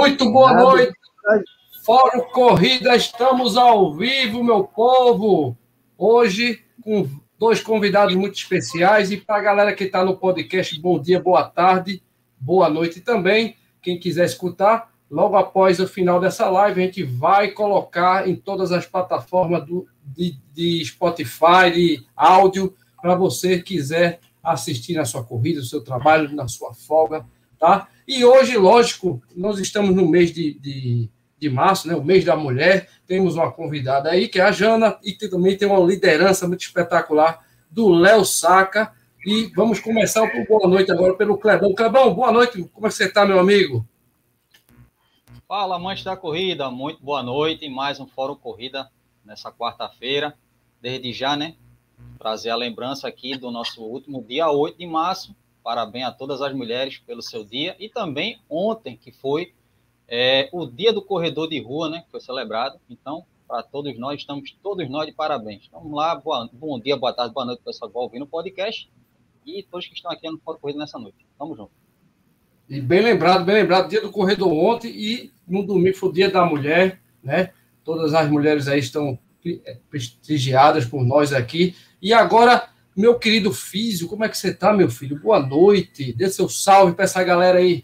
Muito boa Nada. noite. Fórum Corrida, estamos ao vivo, meu povo. Hoje com dois convidados muito especiais e para a galera que está no podcast, bom dia, boa tarde, boa noite também. Quem quiser escutar, logo após o final dessa live, a gente vai colocar em todas as plataformas do, de, de Spotify, de áudio, para você quiser assistir na sua corrida, no seu trabalho, na sua folga, tá? E hoje, lógico, nós estamos no mês de, de, de março, né, o mês da mulher, temos uma convidada aí, que é a Jana, e também tem uma liderança muito espetacular do Léo Saca, e vamos começar o boa noite agora pelo Clebão. Clebão, boa noite, como é que você está, meu amigo? Fala, amantes da corrida, muito boa noite, mais um Fórum Corrida nessa quarta-feira, desde já, né, trazer a lembrança aqui do nosso último dia 8 de março. Parabéns a todas as mulheres pelo seu dia. E também ontem, que foi é, o dia do corredor de rua, né? Que foi celebrado. Então, para todos nós, estamos todos nós de parabéns. Vamos lá, boa, bom dia, boa tarde, boa noite, pessoal que vai ouvir no podcast. E todos que estão aqui no Fórum Corrida nessa noite. Tamo junto. E bem lembrado, bem lembrado, dia do corredor ontem e no domingo foi o dia da mulher, né? Todas as mulheres aí estão prestigiadas por nós aqui. E agora, meu querido Físio, como é que você está, meu filho? Boa noite. Dê seu salve para essa galera aí.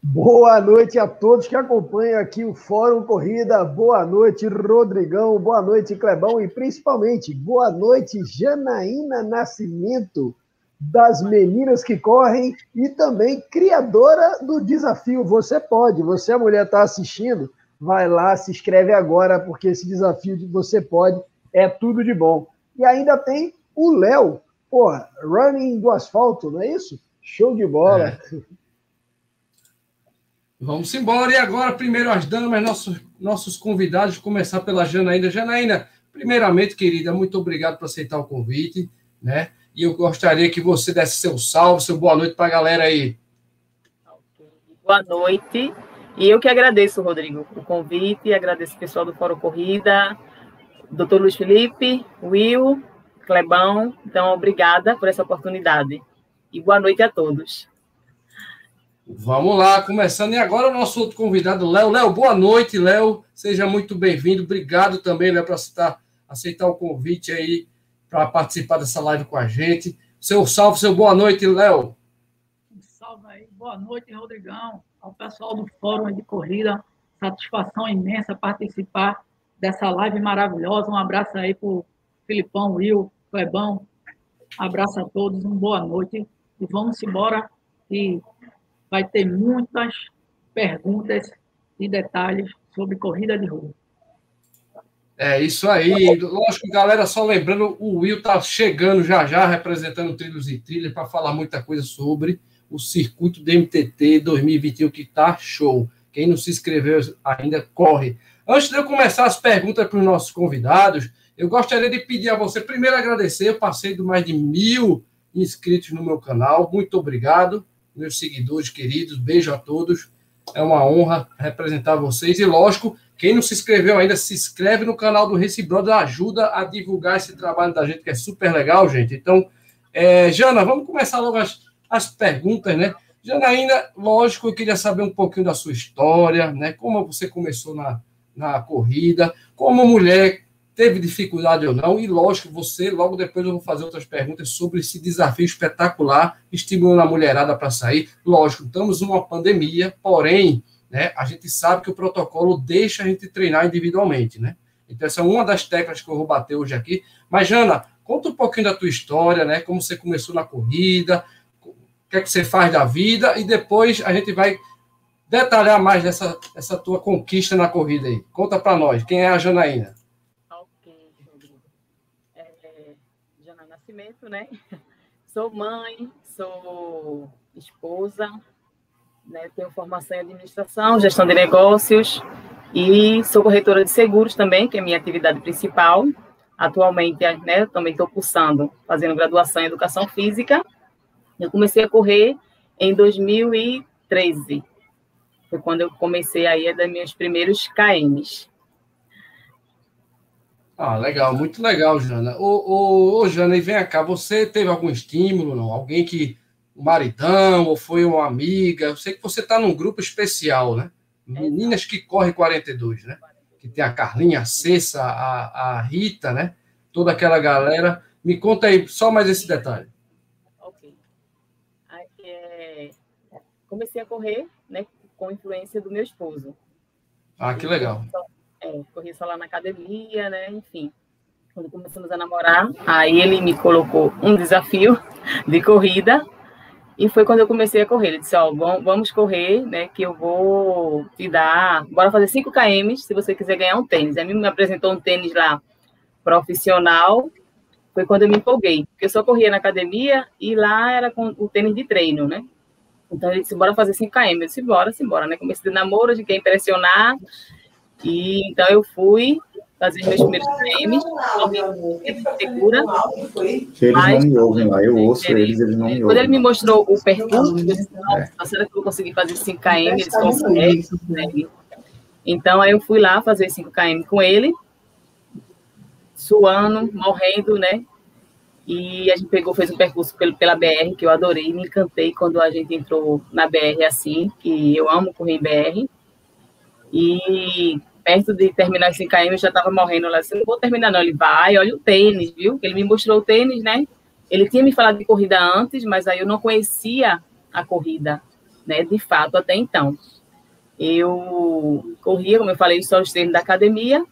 Boa noite a todos que acompanham aqui o Fórum Corrida. Boa noite, Rodrigão. Boa noite, Clebão. E principalmente, boa noite, Janaína Nascimento, das Meninas que Correm e também criadora do desafio Você Pode. Você, a mulher, está assistindo? Vai lá, se inscreve agora, porque esse desafio de Você Pode é tudo de bom. E ainda tem o Léo, porra, running do asfalto, não é isso? Show de bola. É. Vamos embora. E agora, primeiro as damas, nossos, nossos convidados, começar pela Janaína. Janaína, primeiramente, querida, muito obrigado por aceitar o convite, né? E eu gostaria que você desse seu salve, seu boa noite para a galera aí. Boa noite. E eu que agradeço, Rodrigo, o convite, agradeço o pessoal do Fórum Corrida, doutor Luiz Felipe, Will, Clebão. Então, obrigada por essa oportunidade. E boa noite a todos. Vamos lá, começando. E agora o nosso outro convidado, Léo. Léo, boa noite, Léo. Seja muito bem-vindo. Obrigado também, Léo, por aceitar, aceitar o convite aí para participar dessa live com a gente. Seu salve, seu boa noite, Léo. salve aí. Boa noite, Rodrigão. Ao pessoal do Fórum de Corrida. Satisfação imensa participar dessa live maravilhosa. Um abraço aí para o Filipão, Will, Clebão. Um abraço a todos, uma boa noite. E vamos embora, e vai ter muitas perguntas e detalhes sobre corrida de rua. É isso aí. Lógico, galera, só lembrando, o Will tá chegando já já, representando Trilhos e Trilhas, para falar muita coisa sobre o circuito do MTT 2021, que tá show. Quem não se inscreveu ainda, corre. Antes de eu começar as perguntas para os nossos convidados, eu gostaria de pedir a você, primeiro, agradecer. Eu passei de mais de mil inscritos no meu canal. Muito obrigado, meus seguidores queridos. Beijo a todos. É uma honra representar vocês. E, lógico, quem não se inscreveu ainda, se inscreve no canal do Race Brother. Ajuda a divulgar esse trabalho da gente, que é super legal, gente. Então, é, Jana, vamos começar logo as, as perguntas, né? Janaína, lógico, eu queria saber um pouquinho da sua história, né? Como você começou na, na corrida, como mulher teve dificuldade ou não, e lógico, você, logo depois eu vou fazer outras perguntas sobre esse desafio espetacular, estimulando a mulherada para sair. Lógico, estamos numa pandemia, porém, né, a gente sabe que o protocolo deixa a gente treinar individualmente, né? Então, essa é uma das teclas que eu vou bater hoje aqui. Mas, Jana, conta um pouquinho da tua história, né? Como você começou na corrida, o que é que você faz da vida, e depois a gente vai detalhar mais dessa, dessa tua conquista na corrida aí. Conta para nós, quem é a Janaína? Ok, Rodrigo. É, é, Jana Nascimento, né? Sou mãe, sou esposa, né? tenho formação em administração, gestão de negócios e sou corretora de seguros também, que é minha atividade principal. Atualmente, né, também estou cursando, fazendo graduação em educação física. Eu comecei a correr em 2013 foi quando eu comecei aí a dar meus primeiros KMs. Ah, legal, muito legal, Jana. Ô, ô, ô, Jana, e vem cá, você teve algum estímulo, não? Alguém que um maridão ou foi uma amiga? Eu sei que você está num grupo especial, né? Meninas que correm 42, né? Que tem a Carlinha, a Cessa, a, a Rita, né? Toda aquela galera. Me conta aí só mais esse detalhe. Ok. É... Comecei a correr, né? Com influência do meu esposo. Ah, que legal. É, corri só lá na academia, né? Enfim quando começamos a namorar, aí ele me colocou um desafio de corrida e foi quando eu comecei a correr. Ele disse: Ó, oh, vamos correr, né? Que eu vou te dar. Bora fazer 5 km se você quiser ganhar um tênis. Aí me apresentou um tênis lá profissional. Foi quando eu me empolguei, porque eu só corria na academia e lá era com o tênis de treino, né? Então ele disse: Bora fazer 5 km. Eu disse: Bora, simbora, né? Comecei de namoro, de quem impressionar. E então eu fui, fazer meus primeiros memes, segura. Eles não me ouvem lá, eu ouço eles, eles não me ouvem. Quando ele me mostrou o percurso, eu disse, nossa, é. será que eu vou conseguir fazer 5km? Eles conseguem, Então, aí eu fui lá fazer 5km com ele, suando, morrendo, né? E a gente pegou, fez um percurso pela BR, que eu adorei, me encantei quando a gente entrou na BR assim, que eu amo correr em BR. E perto de terminar esse km, eu já estava morrendo lá. Assim, não vou terminar, não. Ele vai, olha o tênis, viu? Ele me mostrou o tênis, né? Ele tinha me falado de corrida antes, mas aí eu não conhecia a corrida, né? De fato, até então. Eu corria, como eu falei, só os treinos da academia,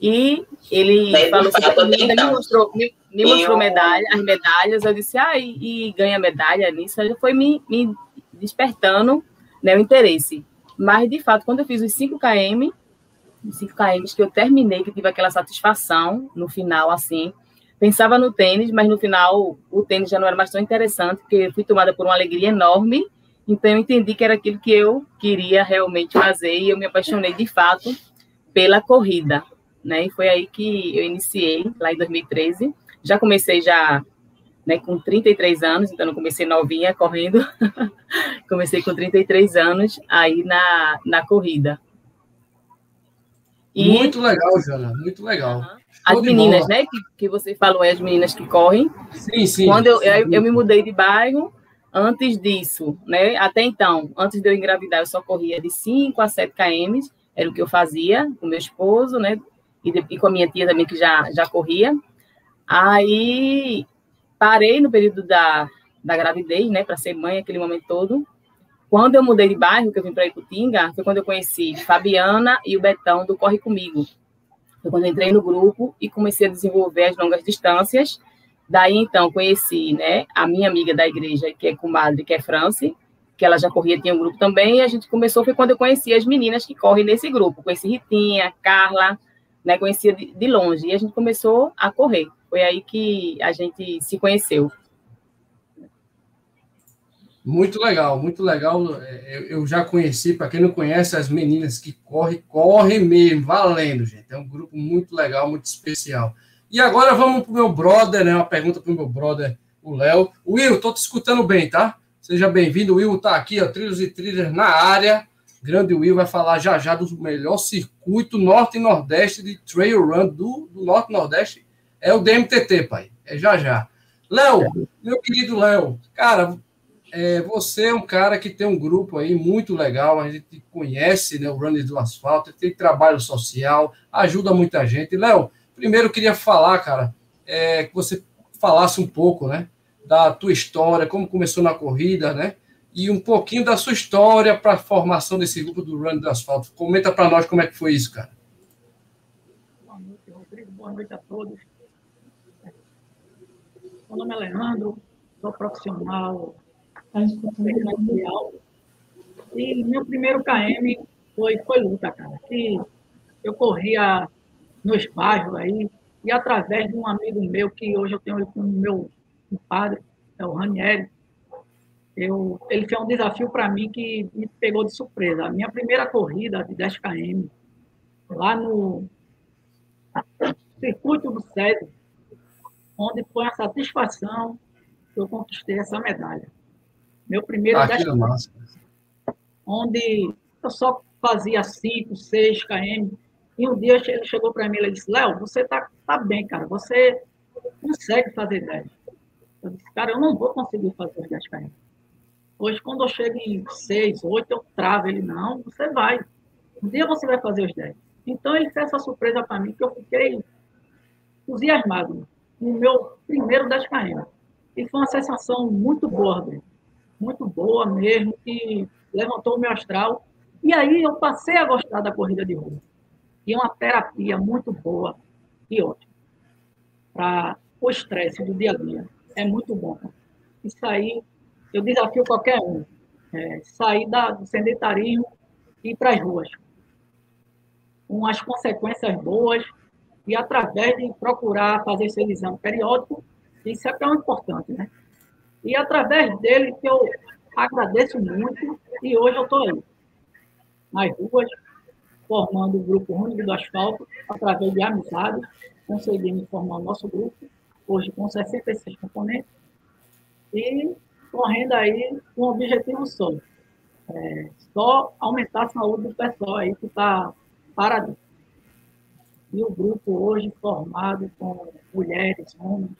e ele falou sobre a corrida, me então. mostrou, me, me mostrou medalha, as medalhas. Eu disse, ah, e, e ganha medalha nisso. Aí foi me, me despertando né, o interesse. Mas, de fato, quando eu fiz os 5 km, 5 km que eu terminei, que tive aquela satisfação no final, assim. Pensava no tênis, mas no final o tênis já não era mais tão interessante, porque eu fui tomada por uma alegria enorme. Então eu entendi que era aquilo que eu queria realmente fazer e eu me apaixonei de fato pela corrida, né? E foi aí que eu iniciei lá em 2013. Já comecei já né, com 33 anos, então não comecei novinha correndo. comecei com 33 anos aí na, na corrida. E... Muito legal, Jana, muito legal. As meninas, né, que, que você falou, é as meninas que correm. Sim, sim. Quando eu, eu, eu, me mudei de bairro, antes disso, né, até então, antes de eu engravidar, eu só corria de 5 a 7 km, era o que eu fazia com meu esposo, né, e, de, e com a minha tia também, que já, já corria. Aí, parei no período da, da gravidez, né, para ser mãe aquele momento todo, quando eu mudei de bairro, que eu vim para Iputinga, foi quando eu conheci Fabiana e o Betão do Corre Comigo. Foi quando eu entrei no grupo e comecei a desenvolver as longas distâncias. Daí, então, conheci né, a minha amiga da igreja, que é comadre, que é France, que ela já corria, tinha um grupo também, e a gente começou, foi quando eu conheci as meninas que correm nesse grupo. Conheci Ritinha, Carla, né, conhecia de longe, e a gente começou a correr. Foi aí que a gente se conheceu. Muito legal, muito legal. É, eu já conheci, para quem não conhece, as meninas que correm, correm mesmo, valendo, gente. É um grupo muito legal, muito especial. E agora vamos para o meu brother, né? Uma pergunta para o meu brother, o Léo. Will, estou te escutando bem, tá? Seja bem-vindo. Will está aqui, ó, Trilhos e Trilhas na área. Grande Will vai falar já já do melhor circuito norte e nordeste de trail run do, do norte e nordeste. É o DMTT, pai. É já já. Léo, meu querido Léo, cara, é, você é um cara que tem um grupo aí muito legal, a gente conhece né, o Runners do Asfalto, tem trabalho social, ajuda muita gente. Léo, primeiro eu queria falar, cara, é, que você falasse um pouco, né, da tua história, como começou na corrida, né, e um pouquinho da sua história para a formação desse grupo do Runners do Asfalto. Comenta para nós como é que foi isso, cara. Boa noite, Rodrigo. Boa noite a todos. Meu nome é Leandro, sou profissional e meu primeiro KM foi, foi luta, cara. Que eu corria nos bairros aí, e através de um amigo meu, que hoje eu tenho como meu padre, é o Ranieri, eu, ele fez um desafio para mim que me pegou de surpresa. A minha primeira corrida de 10 km, lá no circuito do SESI, onde foi a satisfação que eu conquistei essa medalha. Meu primeiro ah, massa. onde eu só fazia 5, 6 km. E um dia ele chegou para mim e disse: Léo, você tá, tá bem, cara, você consegue fazer 10. Eu disse: Cara, eu não vou conseguir fazer os 10 km. Hoje, quando eu chego em seis, oito, eu travo ele, não, você vai. Um dia você vai fazer os dez. Então, ele fez essa surpresa para mim, que eu fiquei entusiasmado no meu primeiro 10 km. E foi uma sensação muito boa, muito boa mesmo, que levantou o meu astral. E aí eu passei a gostar da corrida de rua. E é uma terapia muito boa e ótima para o estresse do dia a dia. É muito bom. Isso aí, eu desafio qualquer um. É, sair da, do sedentarismo e ir para as ruas. Com as consequências boas e através de procurar fazer esse exame periódico, isso é tão importante, né? E através dele que eu agradeço muito e hoje eu estou aí, nas ruas, formando o grupo Único do Asfalto, através de amizades, conseguimos formar o nosso grupo, hoje com 66 componentes, e correndo aí com um objetivo só, é, só aumentar a saúde do pessoal aí que está parado. E o grupo hoje formado com mulheres, homens,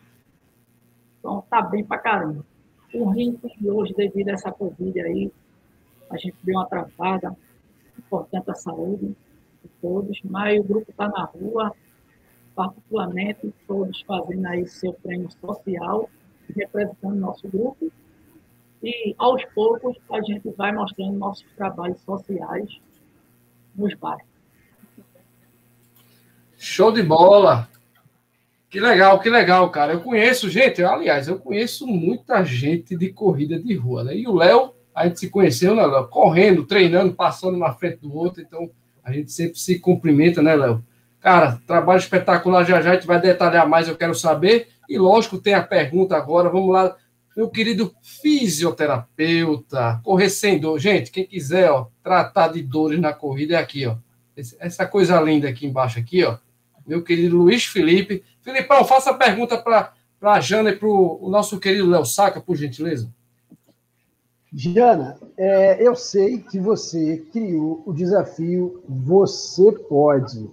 então está bem para caramba. O ritmo de hoje, devido a essa Covid aí, a gente deu uma travada, importante a saúde de todos, mas o grupo está na rua, particularmente todos fazendo aí seu prêmio social, representando nosso grupo, e aos poucos a gente vai mostrando nossos trabalhos sociais nos bairros. Show de bola! Que legal, que legal, cara. Eu conheço gente, aliás, eu conheço muita gente de corrida de rua, né? E o Léo, a gente se conheceu, né, Léo? Correndo, treinando, passando uma frente do outro, então a gente sempre se cumprimenta, né, Léo? Cara, trabalho espetacular, já já a gente vai detalhar mais, eu quero saber. E lógico, tem a pergunta agora, vamos lá. Meu querido fisioterapeuta, correr sem dor. Gente, quem quiser, ó, tratar de dores na corrida é aqui, ó. Essa coisa linda aqui embaixo, aqui, ó. Meu querido Luiz Felipe, Filipão, faça a pergunta para a Jana e para o nosso querido Léo Saca, por gentileza. Jana, é, eu sei que você criou o desafio Você Pode.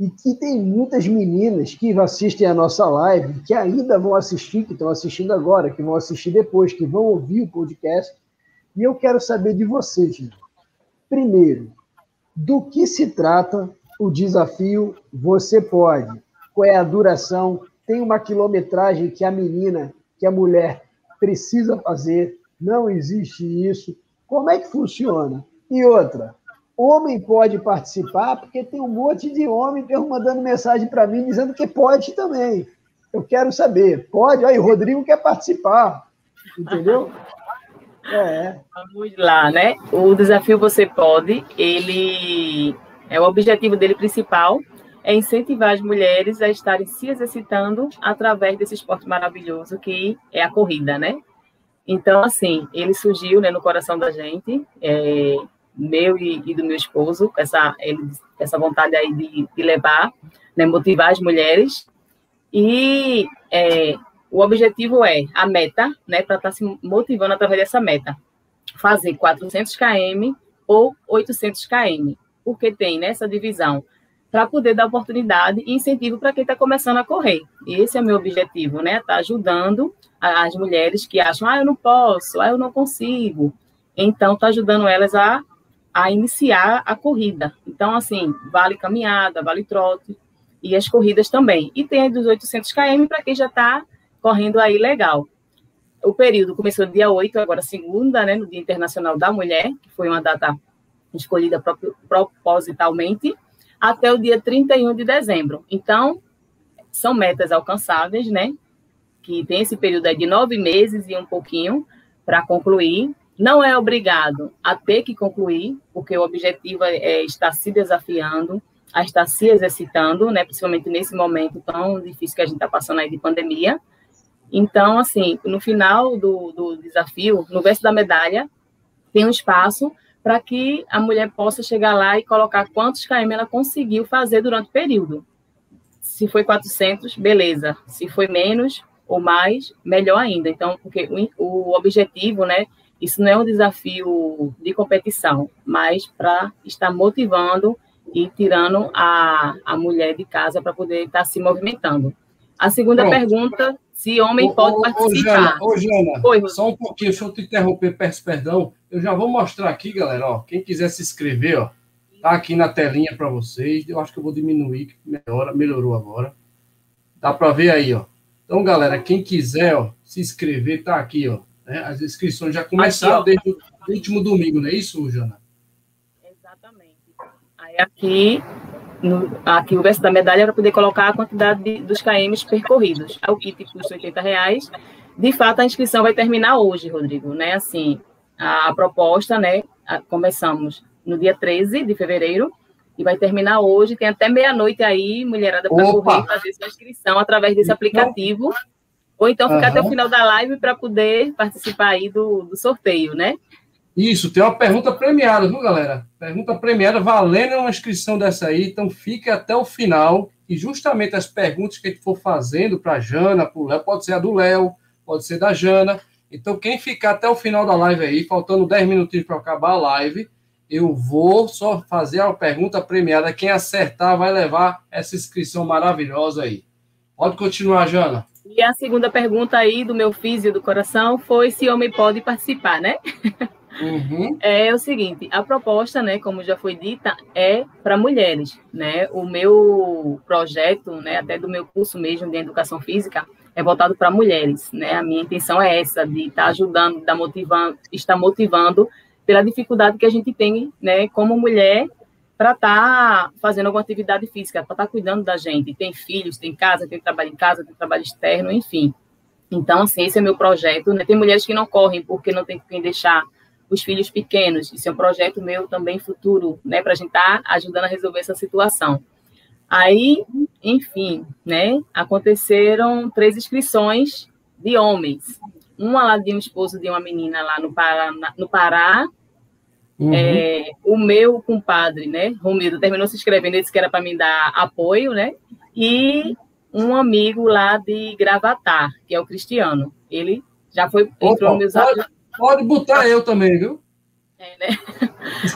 E que tem muitas meninas que assistem a nossa live, que ainda vão assistir, que estão assistindo agora, que vão assistir depois, que vão ouvir o podcast. E eu quero saber de você, Jana. Primeiro, do que se trata o desafio Você Pode? qual é a duração, tem uma quilometragem que a menina, que a mulher precisa fazer, não existe isso. Como é que funciona? E outra, homem pode participar, porque tem um monte de homem mandando mensagem para mim dizendo que pode também. Eu quero saber, pode? Aí, o Rodrigo quer participar, entendeu? É. Vamos lá, né? O desafio Você Pode, ele é o objetivo dele principal é incentivar as mulheres a estarem se exercitando através desse esporte maravilhoso que é a corrida, né? Então, assim, ele surgiu né, no coração da gente, é, meu e, e, do meu esposo, essa, essa vontade aí de, de levar, né, motivar as mulheres. E é, o objetivo é, a meta, né, para estar tá se motivando através dessa meta, fazer 400 km ou 800 km, porque tem nessa divisão para poder dar oportunidade e incentivo para quem está começando a correr. Esse é o meu objetivo, né? Tá ajudando as mulheres que acham, ah, eu não posso, ah, eu não consigo. Então, tá ajudando elas a, a iniciar a corrida. Então, assim, vale caminhada, vale trote e as corridas também. E tem a dos 800 km para quem já está correndo aí legal. O período começou no dia 8, agora segunda, né, no Dia Internacional da Mulher, que foi uma data escolhida propositalmente até o dia 31 de dezembro. Então, são metas alcançáveis, né? Que tem esse período de nove meses e um pouquinho para concluir. Não é obrigado a ter que concluir, porque o objetivo é, é estar se desafiando, a estar se exercitando, né? Principalmente nesse momento tão difícil que a gente está passando aí de pandemia. Então, assim, no final do, do desafio, no verso da medalha, tem um espaço para que a mulher possa chegar lá e colocar quantos km ela conseguiu fazer durante o período. Se foi 400, beleza. Se foi menos ou mais, melhor ainda. Então, porque o, o objetivo, né, isso não é um desafio de competição, mas para estar motivando e tirando a, a mulher de casa para poder estar se movimentando. A segunda Pronto. pergunta, se homem ô, pode ô, participar. Ô, Jana, Jana só um pouquinho, deixa eu te interromper, peço perdão. Eu já vou mostrar aqui, galera, ó, quem quiser se inscrever, ó, tá aqui na telinha para vocês. Eu acho que eu vou diminuir, que melhora, melhorou agora. Dá para ver aí, ó. Então, galera, quem quiser ó, se inscrever, tá aqui, ó. Né? As inscrições já começaram aqui, desde o último domingo, não é isso, Jana? Exatamente. Aí aqui, no, aqui o verso da medalha é para poder colocar a quantidade de, dos KMs percorridos. O kit custa 80 reais. De fato, a inscrição vai terminar hoje, Rodrigo, né? Assim, a, a proposta, né? A, começamos no dia 13 de fevereiro e vai terminar hoje. Tem até meia-noite aí, mulherada, para correr fazer sua inscrição através desse aplicativo. Ou então ficar uhum. até o final da live para poder participar aí do, do sorteio, né? Isso, tem uma pergunta premiada, viu, galera? Pergunta premiada valendo uma inscrição dessa aí, então fique até o final. E justamente as perguntas que a gente for fazendo para a Jana, para o Léo, pode ser a do Léo, pode ser da Jana. Então, quem ficar até o final da live aí, faltando 10 minutinhos para acabar a live, eu vou só fazer a pergunta premiada. Quem acertar vai levar essa inscrição maravilhosa aí. Pode continuar, Jana. E a segunda pergunta aí do meu físio do coração foi se homem pode participar, né? Uhum. É o seguinte, a proposta, né, como já foi dita, é para mulheres, né? O meu projeto, né, até do meu curso mesmo de educação física, é voltado para mulheres, né? A minha intenção é essa de estar tá ajudando, de motivando, estar motivando pela dificuldade que a gente tem, né, como mulher, para estar tá fazendo alguma atividade física, para estar tá cuidando da gente. Tem filhos, tem casa, tem trabalho em casa, tem trabalho externo, enfim. Então, assim, esse é meu projeto. Né? Tem mulheres que não correm porque não tem quem deixar os filhos pequenos. Isso é um projeto meu também futuro, né, para a gente estar tá ajudando a resolver essa situação. Aí, enfim, né, aconteceram três inscrições de homens uma lá de um esposo de uma menina lá no Pará, no Pará Uhum. É, o meu compadre, né, Romildo, terminou se inscrevendo, ele disse que era para me dar apoio, né? E um amigo lá de Gravatar, que é o Cristiano. Ele já foi, entrou nos meus pode botar eu também, viu? É, né?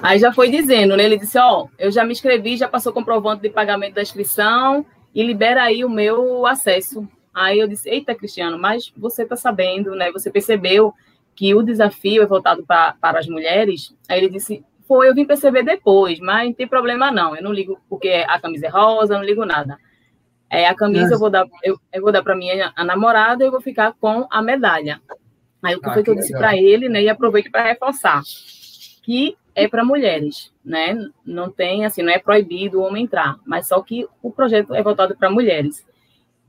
Aí já foi dizendo, né? Ele disse: Ó, oh, eu já me inscrevi, já passou comprovante de pagamento da inscrição e libera aí o meu acesso Aí eu disse, eita, Cristiano, mas você está sabendo, né? Você percebeu que o desafio é voltado pra, para as mulheres? Aí ele disse, foi, eu vim perceber depois, mas não tem problema não. Eu não ligo porque a camisa é rosa, eu não ligo nada. É, a camisa eu vou dar, eu, eu vou dar para minha namorada e eu vou ficar com a medalha. Aí o que ah, foi que, eu disse para ele, né? E aproveito para reforçar que é para mulheres, né? Não tem assim, não é proibido o homem entrar, mas só que o projeto é voltado para mulheres.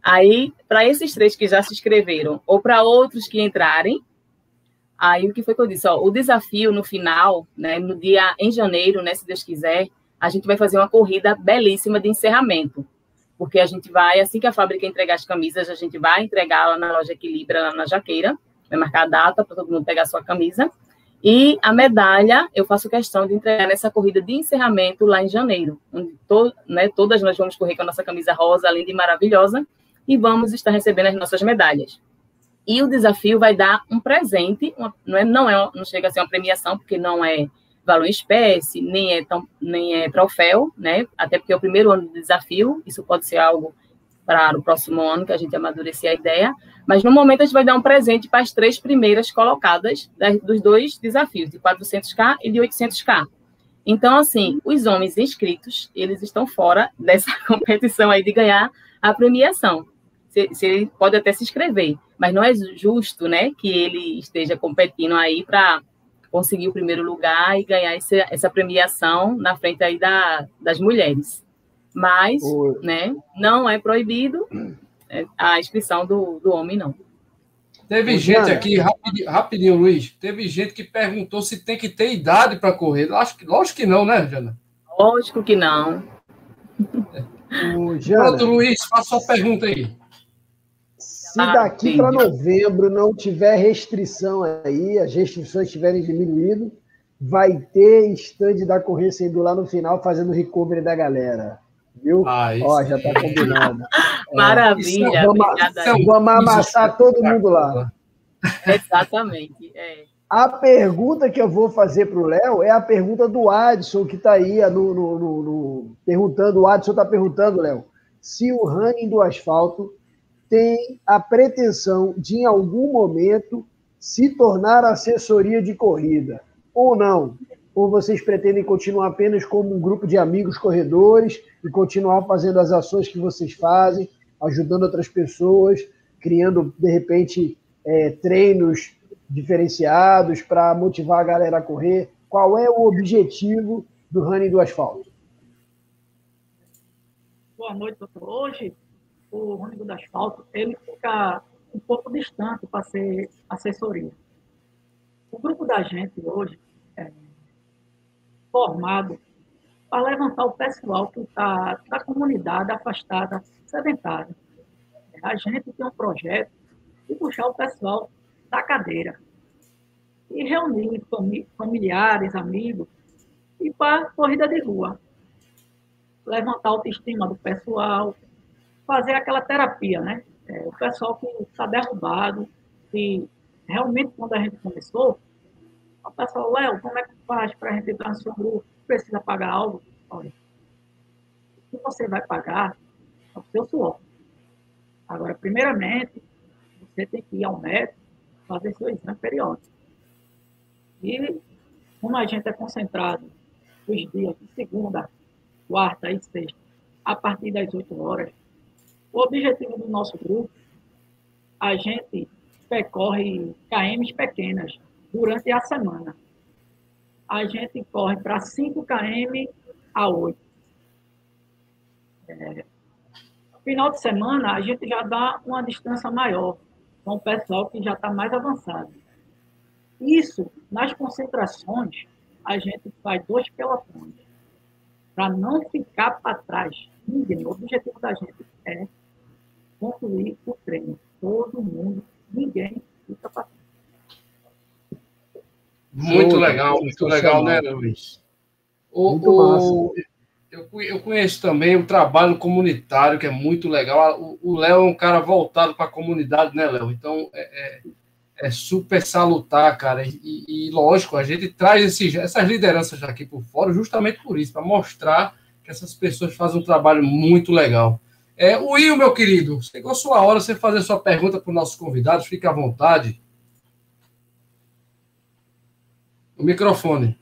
Aí, para esses três que já se inscreveram, ou para outros que entrarem, aí o que foi que eu disse? Ó, o desafio no final, né, no dia em janeiro, né, se Deus quiser, a gente vai fazer uma corrida belíssima de encerramento. Porque a gente vai, assim que a fábrica entregar as camisas, a gente vai entregar lá na loja Equilibra, lá na Jaqueira, vai marcar a data para todo mundo pegar a sua camisa. E a medalha, eu faço questão de entregar nessa corrida de encerramento lá em janeiro, onde to, né, todas nós vamos correr com a nossa camisa rosa, linda e maravilhosa, e vamos estar recebendo as nossas medalhas. E o desafio vai dar um presente, uma, não, é, não, é, não chega a ser uma premiação, porque não é valor em espécie, nem é, tão, nem é troféu, né? Até porque é o primeiro ano do desafio, isso pode ser algo para o próximo ano, que a gente amadurecer a ideia, mas no momento a gente vai dar um presente para as três primeiras colocadas das, dos dois desafios, de 400k e de 800k. Então, assim, os homens inscritos, eles estão fora dessa competição aí de ganhar a premiação se, se ele pode até se inscrever, mas não é justo, né, que ele esteja competindo aí para conseguir o primeiro lugar e ganhar esse, essa premiação na frente aí da, das mulheres. Mas, né, não é proibido é, a inscrição do, do homem, não. Teve gente aqui, rapidinho, rapidinho, Luiz, teve gente que perguntou se tem que ter idade para correr. Lógico, lógico que não, né, Jana? Lógico que não. Pronto, Luiz, faça a pergunta aí. Se ah, daqui para novembro não tiver restrição aí, as restrições tiverem diminuído, vai ter stand da corrência indo lá no final fazendo recovery da galera. Viu? Ah, Ó, já está combinado. Maravilha. É, vamos, obrigada, vamos amassar todo mundo lá. Exatamente. É. A pergunta que eu vou fazer para o Léo é a pergunta do Adson, que está aí no, no, no, no, perguntando. O Adson está perguntando, Léo, se o running do asfalto tem a pretensão de, em algum momento, se tornar assessoria de corrida? Ou não? Ou vocês pretendem continuar apenas como um grupo de amigos corredores e continuar fazendo as ações que vocês fazem, ajudando outras pessoas, criando, de repente, é, treinos diferenciados para motivar a galera a correr? Qual é o objetivo do Running do Asfalto? Boa noite, doutor. Hoje, o Running do Asfalto ele fica um pouco distante para ser assessoria. O grupo da gente hoje é formado para levantar o pessoal que está da comunidade afastada, sedentária. A gente tem um projeto de puxar o pessoal da cadeira e reunir familiares, amigos e para corrida de rua. Levantar a autoestima do pessoal, fazer aquela terapia, né? É, o pessoal que está derrubado, e realmente quando a gente começou, o pessoal, Léo, como é que faz para a gente entrar no seu grupo? Precisa pagar algo? Olha, o que você vai pagar é o seu suor. Agora, primeiramente, você tem que ir ao médico fazer seu exame periódico. E como a gente é concentrado os dias de segunda, quarta e sexta, a partir das 8 horas, o objetivo do nosso grupo, a gente percorre KMs pequenas durante a semana. A gente corre para 5 km a 8. É, final de semana, a gente já dá uma distância maior com o pessoal que já está mais avançado. Isso, nas concentrações, a gente faz dois pelotões, para não ficar para trás. Ninguém. O objetivo da gente é concluir o treino. Todo mundo, ninguém fica para trás. Muito legal, muito legal, né, Luiz? O, muito o, eu, eu conheço também o trabalho comunitário, que é muito legal. O Léo é um cara voltado para a comunidade, né, Léo? Então, é, é, é, super salutar, cara. E, e, lógico, a gente traz esses, essas lideranças aqui por fora justamente por isso, para mostrar que essas pessoas fazem um trabalho muito legal. É, Will, meu querido, chegou a sua hora você fazer sua pergunta para os nossos convidados, fique à vontade. O microfone.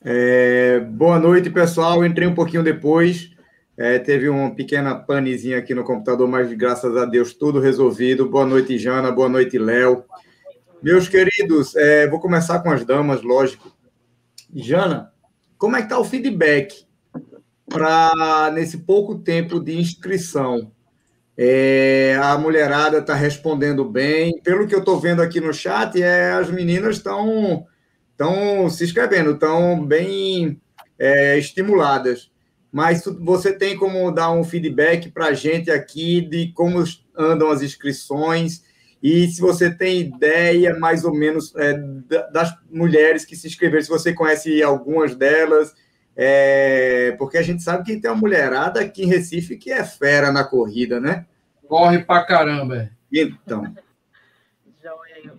É, boa noite, pessoal. Entrei um pouquinho depois. É, teve uma pequena panezinha aqui no computador, mas graças a Deus tudo resolvido. Boa noite, Jana. Boa noite, Léo. Meus queridos, é, vou começar com as damas, lógico. Jana, como é que está o feedback para nesse pouco tempo de inscrição? É, a mulherada está respondendo bem. Pelo que eu estou vendo aqui no chat, é, as meninas estão estão se inscrevendo, estão bem é, estimuladas. Mas você tem como dar um feedback para a gente aqui de como andam as inscrições e se você tem ideia mais ou menos é, das mulheres que se inscreveram, se você conhece algumas delas, é, porque a gente sabe que tem uma mulherada aqui em Recife que é fera na corrida, né? Corre pra caramba. Então.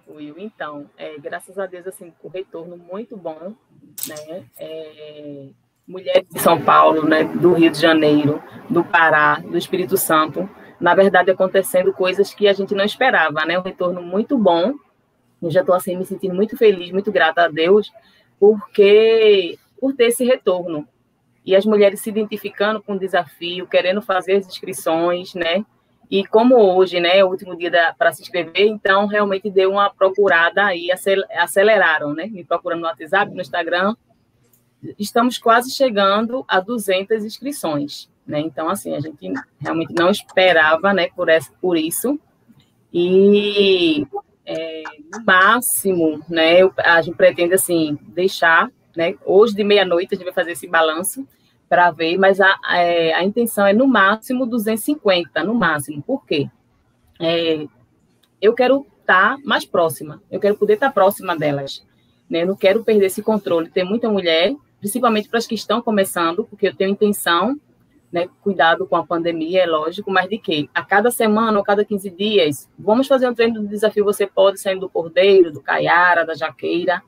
Will. Então, é, graças a Deus, assim, o retorno muito bom, né? É, mulheres de São Paulo, né, do Rio de Janeiro, do Pará, do Espírito Santo, na verdade acontecendo coisas que a gente não esperava, né? Um retorno muito bom. Eu já estou assim me sentindo muito feliz, muito grata a Deus, porque por ter esse retorno e as mulheres se identificando com o desafio, querendo fazer as inscrições, né? E como hoje, né, é o último dia para se inscrever, então realmente deu uma procurada aí, aceleraram, né? Me procurando no WhatsApp, no Instagram. Estamos quase chegando a 200 inscrições, né? Então, assim, a gente realmente não esperava, né, por, essa, por isso. E é, no máximo, né, a gente pretende, assim, deixar, né? Hoje de meia-noite a gente vai fazer esse balanço para ver, mas a, é, a, intenção é no máximo 250, no máximo. Por quê? É, eu quero estar tá mais próxima, eu quero poder estar tá próxima delas. Né? Eu não quero perder esse controle. Tem muita mulher, principalmente para as que estão começando, porque eu tenho intenção, né, cuidado com a pandemia, é lógico, mas de quê? A cada semana ou cada 15 dias, vamos fazer um treino do desafio Você Pode, saindo do Cordeiro, do Caiara, da Jaqueira,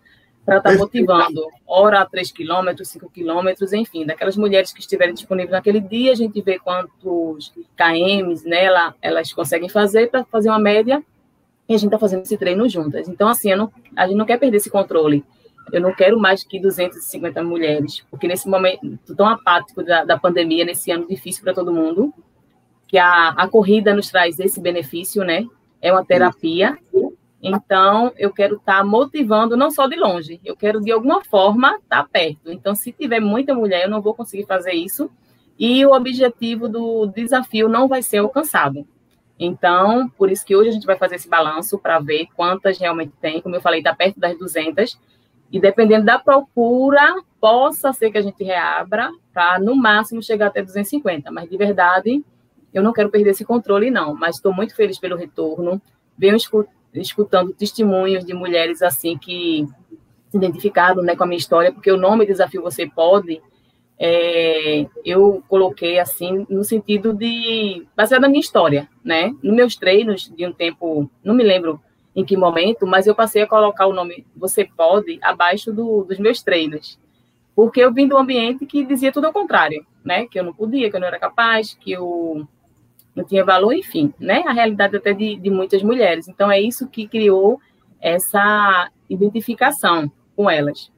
para estar tá motivando, hora 3 quilômetros, 5 quilômetros, enfim, daquelas mulheres que estiverem disponíveis naquele dia, a gente vê quantos KMs né, elas conseguem fazer para fazer uma média e a gente está fazendo esse treino juntas. Então, assim, não, a gente não quer perder esse controle. Eu não quero mais que 250 mulheres, porque nesse momento tão apático da, da pandemia, nesse ano difícil para todo mundo, que a, a corrida nos traz esse benefício, né? É uma terapia. Então, eu quero estar tá motivando, não só de longe, eu quero de alguma forma estar tá perto. Então, se tiver muita mulher, eu não vou conseguir fazer isso. E o objetivo do desafio não vai ser alcançado. Então, por isso que hoje a gente vai fazer esse balanço para ver quantas realmente tem. Como eu falei, está perto das 200. E dependendo da procura, possa ser que a gente reabra para, no máximo, chegar até 250. Mas, de verdade, eu não quero perder esse controle, não. Mas estou muito feliz pelo retorno. Venho escutando testemunhos de mulheres assim que se identificaram né, com a minha história, porque o nome Desafio Você Pode é, eu coloquei assim no sentido de baseado na minha história, né? Nos meus treinos de um tempo, não me lembro em que momento, mas eu passei a colocar o nome Você Pode abaixo do, dos meus treinos, porque eu vim de um ambiente que dizia tudo ao contrário, né? Que eu não podia, que eu não era capaz, que eu não tinha valor, enfim, né? A realidade até de, de muitas mulheres. Então é isso que criou essa identificação com elas.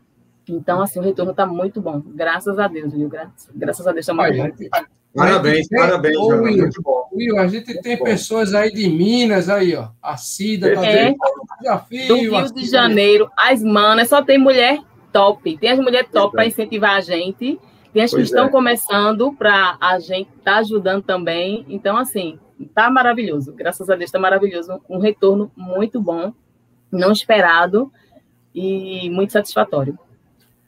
Então, assim, o retorno está muito bom. Graças a Deus, viu? Graças, graças a Deus está muito bom. Parabéns, parabéns, Ô, Will, muito bom. Will, a gente tem pessoas aí de Minas aí, ó. A Cida tá é. desafio. Do Rio de Janeiro, as manas, só tem mulher top. Tem as mulheres top para incentivar a gente. Tem as pois que estão é. começando para a gente estar tá ajudando também. Então, assim, tá maravilhoso. Graças a Deus está maravilhoso. Um retorno muito bom, não esperado e muito satisfatório.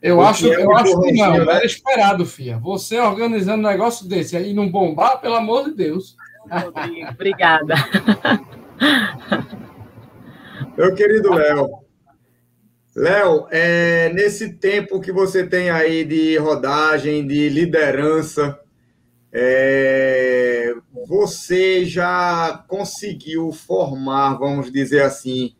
Eu acho, é eu acho que não, né? era esperado, Fia. Você organizando um negócio desse aí não bombar, pelo amor de Deus. Obrigada. Meu querido Léo. Léo, é, nesse tempo que você tem aí de rodagem, de liderança, é, você já conseguiu formar, vamos dizer assim,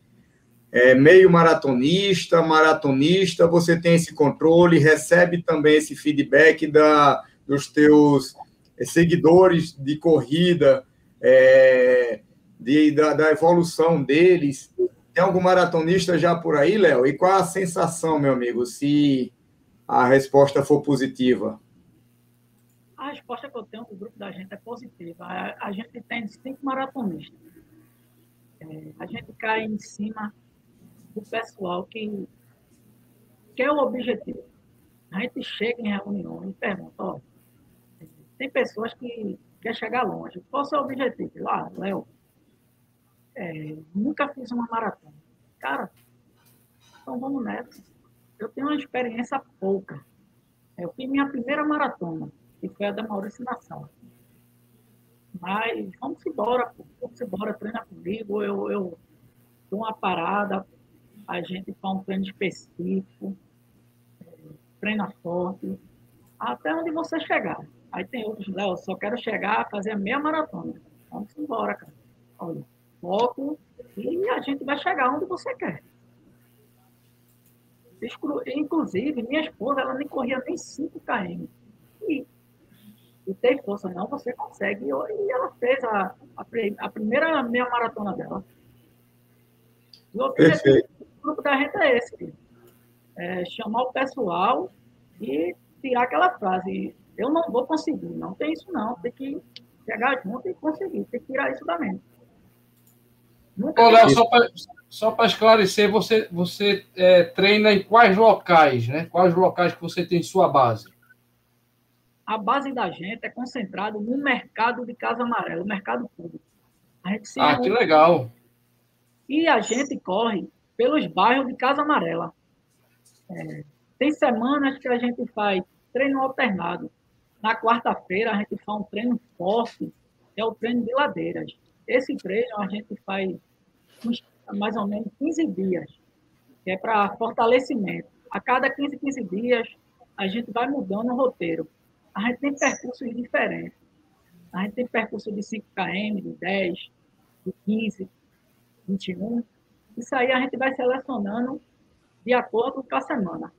é, meio maratonista, maratonista, você tem esse controle, recebe também esse feedback da, dos teus é, seguidores de corrida, é, de, da, da, evolução deles. Tem algum maratonista já por aí, Léo? E qual a sensação, meu amigo, se a resposta for positiva? A resposta que eu tenho do grupo da gente é positiva. A, gente tem cinco maratonistas. É, a gente cai em cima do pessoal que quer o objetivo. A gente chega em reunião e pergunta, tem pessoas que querem chegar longe. Qual é o seu objetivo? Ah, Léo, é, nunca fiz uma maratona. Cara, então vamos nessa. Eu tenho uma experiência pouca. Eu fiz minha primeira maratona, que foi a da Maurício Nação. Mas vamos embora, vamos embora, treina comigo, eu, eu dou uma parada, a gente faz um treino específico, treina forte, até onde você chegar. Aí tem outros, Léo, só quero chegar fazer a meia maratona. Vamos embora, cara. Olha, foco e a gente vai chegar onde você quer. Inclusive, minha esposa, ela nem corria nem 5 km. E, e tem força, não, você consegue. E ela fez a, a, a primeira meia maratona dela. Perfeito grupo da gente é esse. É chamar o pessoal e tirar aquela frase, eu não vou conseguir. Não tem isso não. Tem que chegar junto e conseguir. Tem que tirar isso da mente. Ô, Léo, só para esclarecer, você, você é, treina em quais locais, né? Quais locais que você tem sua base? A base da gente é concentrada no mercado de Casa Amarela, o mercado público. ah, que legal. E a gente corre pelos bairros de Casa Amarela. É, tem semanas que a gente faz treino alternado. Na quarta-feira, a gente faz um treino forte, que é o treino de ladeiras. Esse treino a gente faz uns, mais ou menos 15 dias, que é para fortalecimento. A cada 15, 15 dias, a gente vai mudando o roteiro. A gente tem percursos diferentes. A gente tem percurso de 5 km, de 10, de 15, 21. Isso aí a gente vai selecionando de acordo com a semana.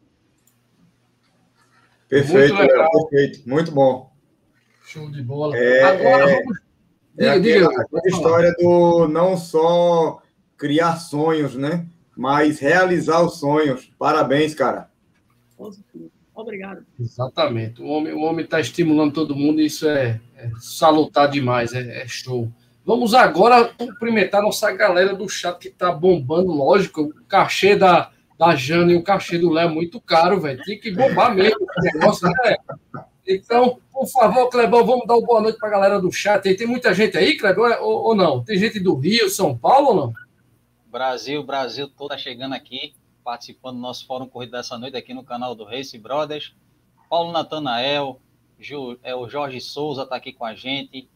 Perfeito, muito legal. perfeito, muito bom. Show de bola. É, Agora é, vamos. É aquela, diga, história do não só criar sonhos, né? Mas realizar os sonhos. Parabéns, cara. Obrigado. Exatamente. O homem o homem está estimulando todo mundo e isso é, é salutar demais, é, é, show. Vamos agora cumprimentar nossa galera do chat que está bombando, lógico. O cachê da, da Jana e o cachê do Léo é muito caro, velho. Tem que bombar mesmo esse negócio, né? Então, por favor, Clebão, vamos dar uma boa noite para a galera do chat. Tem, muita gente aí, Clebão, ou, ou, não? Tem gente do Rio, São Paulo ou não? Brasil, Brasil toda chegando aqui, participando do nosso Fórum Corrida dessa noite aqui no canal do Race Brothers. Paulo Natanael, Ju, é, o Jorge Souza está aqui com a gente.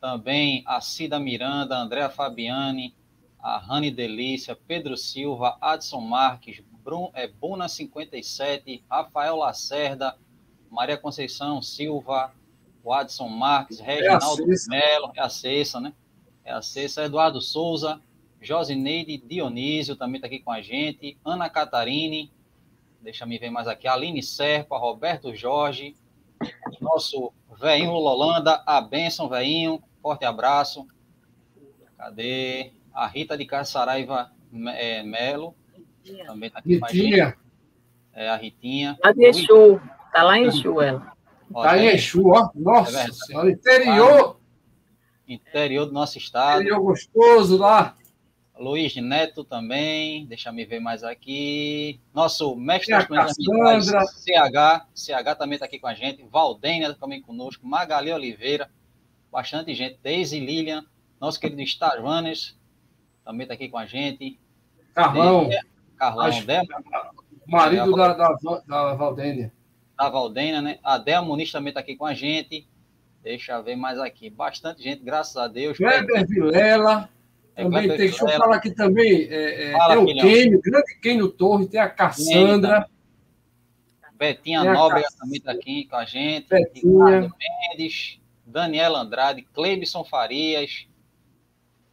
Também a Cida Miranda, Andréa Fabiani, a Rani Delícia, Pedro Silva, Adson Marques, é, Buna 57, Rafael Lacerda, Maria Conceição Silva, o Adson Marques, Reginaldo é Melo, é a Cessa, né? É a Cessa, Eduardo Souza, Josineide Dionísio também está aqui com a gente, Ana Catarine, deixa me ver mais aqui, Aline Serpa, Roberto Jorge, nosso veinho Lolanda, a Benção, veinho, forte abraço. Cadê? A Rita de Carçaraiva é, Melo, também está aqui com a gente. É a Ritinha. Cadê Exu? Tá lá em Exu, ela. Tá em Exu, ó. Nossa é senhora, interior. Interior do nosso estado. Interior gostoso lá. Luiz Neto também, deixa me ver mais aqui. Nosso mestre das comunidades CH, CH também está aqui com a gente. Valdênia também conosco. Magali Oliveira, bastante gente. Daisy Lilian, nosso querido Starvanes também está aqui com a gente. Carlão. Carlão, Acho... Marido da, da, da Valdênia da Valdênia, né? A Del Muniz também está aqui com a gente. Deixa eu ver mais aqui. Bastante gente, graças a Deus. Kleber Vilela. É, também tem, deixa eu falar aqui também. É, é, Fala, tem o Kenio, grande Kenio Torres, tem a Cassandra. Betinha Nóbrega também está aqui com a gente. Betinha. Ricardo Mendes, Daniela Andrade, Cleibson Farias.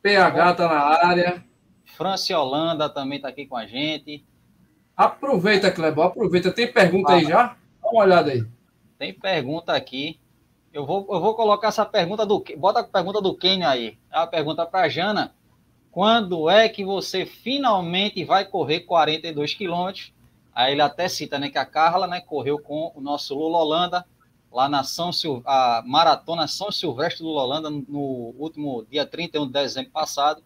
PH está na área. Franci Holanda também está aqui com a gente. Aproveita, Clebão, aproveita. Tem pergunta Fala. aí já? Dá uma olhada aí. Tem pergunta aqui. Eu vou, eu vou colocar essa pergunta do. Bota a pergunta do Kênia aí. É uma pergunta para Jana. Quando é que você finalmente vai correr 42 quilômetros? Aí ele até cita, né, que a Carla, né, correu com o nosso Lula Holanda lá na São Sil... a maratona São Silvestre do Holanda no último dia 31 de dezembro passado.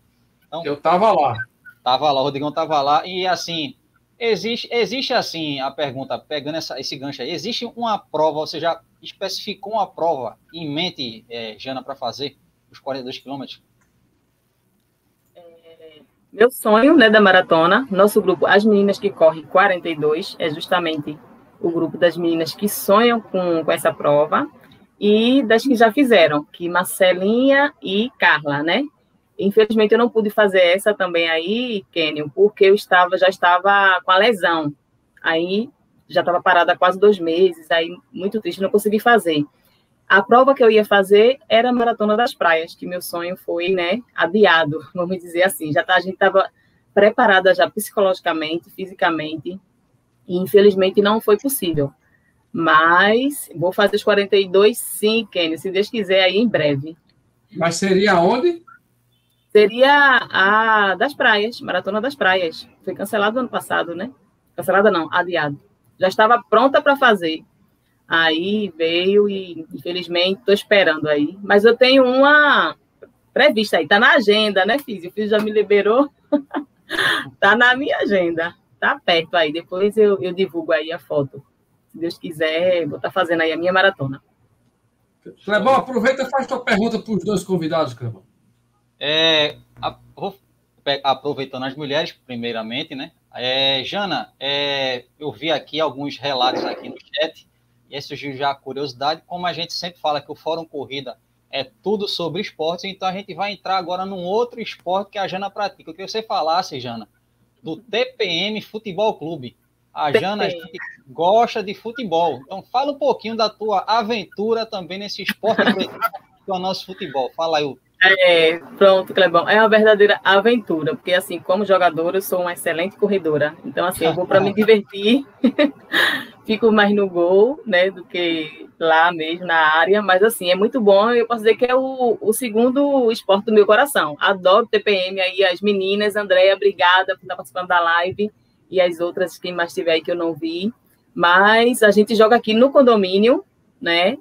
Então, eu tava lá. Tava lá, o Rodrigão tava lá e assim, Existe, existe assim a pergunta, pegando essa, esse gancho aí, existe uma prova, você já especificou uma prova em mente, é, Jana, para fazer os 42 quilômetros? É, meu sonho né, da maratona, nosso grupo, as meninas que correm 42, é justamente o grupo das meninas que sonham com, com essa prova e das que já fizeram, que Marcelinha e Carla, né? Infelizmente, eu não pude fazer essa também aí, Kenyon, porque eu estava já estava com a lesão. Aí já estava parada há quase dois meses, aí muito triste, não consegui fazer. A prova que eu ia fazer era a Maratona das Praias, que meu sonho foi, né, adiado, vamos dizer assim. Já tá, a gente estava preparada já psicologicamente, fisicamente, e infelizmente não foi possível. Mas vou fazer os 42 sim, Kenny, se Deus quiser, aí em breve. Mas seria onde? Seria a das praias, Maratona das Praias. Foi cancelado ano passado, né? Cancelada não, adiado. Já estava pronta para fazer. Aí veio e, infelizmente, estou esperando aí. Mas eu tenho uma prevista aí, tá na agenda, né, Fiz? O Fiz já me liberou. tá na minha agenda. Tá perto aí. Depois eu, eu divulgo aí a foto. Se Deus quiser, vou estar tá fazendo aí a minha maratona. Clebão, aproveita e faz tua pergunta para os dois convidados, Clebão. É, a, aproveitando as mulheres, primeiramente, né? É, Jana, é, eu vi aqui alguns relatos aqui no chat, e aí surgiu já a curiosidade, como a gente sempre fala que o Fórum Corrida é tudo sobre esportes, então a gente vai entrar agora num outro esporte que a Jana pratica. Eu queria que você falasse, Jana, do TPM Futebol Clube. A Jana gosta de futebol, então fala um pouquinho da tua aventura também nesse esporte que é o nosso futebol. Fala aí É, pronto, Clebão. É uma verdadeira aventura, porque assim, como jogadora, eu sou uma excelente corredora. Então, assim, eu vou para me divertir, fico mais no gol, né, do que lá mesmo na área. Mas assim, é muito bom. Eu posso dizer que é o, o segundo esporte do meu coração. Adoro TPM aí, as meninas, Andréia, obrigada por estar participando da live e as outras quem mais tiver aí que eu não vi. Mas a gente joga aqui no condomínio, né?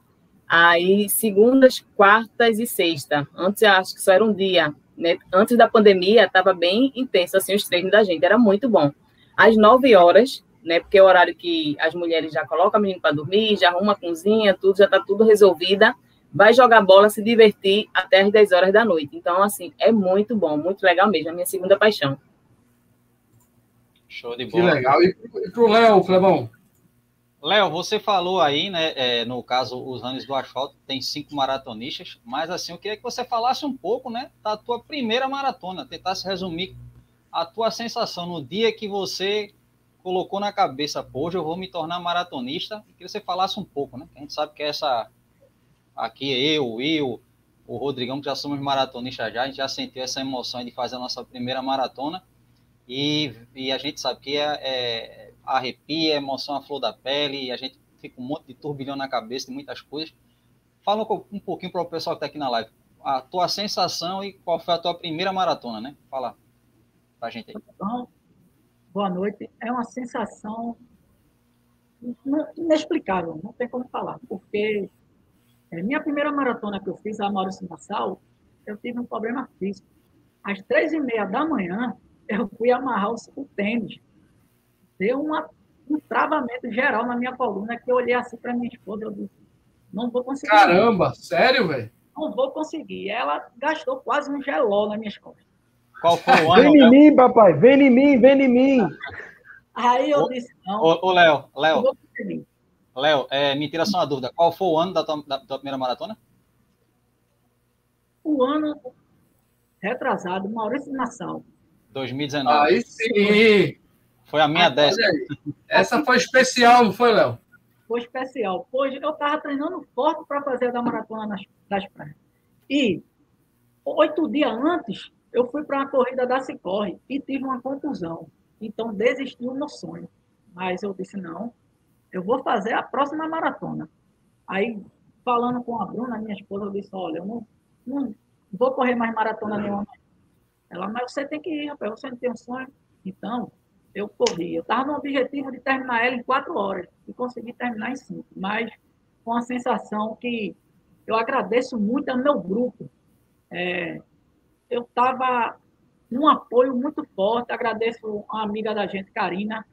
Aí, segundas, quartas e sexta. Antes, acho que só era um dia. Né? Antes da pandemia, estava bem intenso, assim, os treinos da gente. Era muito bom. Às nove horas, né? Porque é o horário que as mulheres já colocam a menina para dormir, já arruma a cozinha, tudo, já está tudo resolvida. Vai jogar bola, se divertir até as 10 horas da noite. Então, assim, é muito bom, muito legal mesmo. É a minha segunda paixão. Show de bola. Que legal. E para o Léo, Clebão? Léo, você falou aí, né, é, no caso, os anos do asfalto tem cinco maratonistas, mas assim, eu queria que você falasse um pouco, né, da tua primeira maratona, tentasse resumir a tua sensação no dia que você colocou na cabeça, hoje eu vou me tornar maratonista, e que você falasse um pouco, né, a gente sabe que essa, aqui eu, Will, o Rodrigão, que já somos maratonistas já, a gente já sentiu essa emoção de fazer a nossa primeira maratona, e, e a gente sabe que é, é arrepia, emoção à flor da pele, a gente fica um monte de turbilhão na cabeça de muitas coisas. Fala um pouquinho para o pessoal que está aqui na live, a tua sensação e qual foi a tua primeira maratona, né? Fala para a gente aí. Então, boa noite. É uma sensação inexplicável, não tem como falar, porque é, minha primeira maratona que eu fiz, a Maurício Nassau, eu tive um problema físico. Às três e meia da manhã, eu fui amarrar o tênis deu uma, um travamento geral na minha coluna que eu olhei assim para minha esposa eu disse, não vou conseguir. Caramba, sério, velho? Não vou conseguir. Ela gastou quase um geló nas minhas costas. Qual foi o ano? Vem em mim, papai, vem em mim, vem em mim. Aí eu disse, não. Ô, Léo, Léo. Léo, é, me tira só uma dúvida. Qual foi o ano da tua, da tua primeira maratona? O ano retrasado, Maurício Nassau. 2019. Aí sim! Foi a minha ah, décima. Essa foi especial, não foi, Léo? Foi especial. Hoje eu estava treinando forte para fazer a da maratona nas, das praias. E oito dias antes, eu fui para uma corrida da Cicorre e tive uma contusão. Então, desisti do meu sonho. Mas eu disse, não, eu vou fazer a próxima maratona. Aí, falando com a Bruna, minha esposa, eu disse, olha, eu não, não vou correr mais maratona nenhuma. Ela, mas você tem que ir, rapaz, você não tem um sonho. Então, eu corri. Eu estava no objetivo de terminar ela em quatro horas e consegui terminar em cinco, mas com a sensação que eu agradeço muito ao meu grupo. É, eu estava num apoio muito forte, agradeço a amiga da gente, Karina,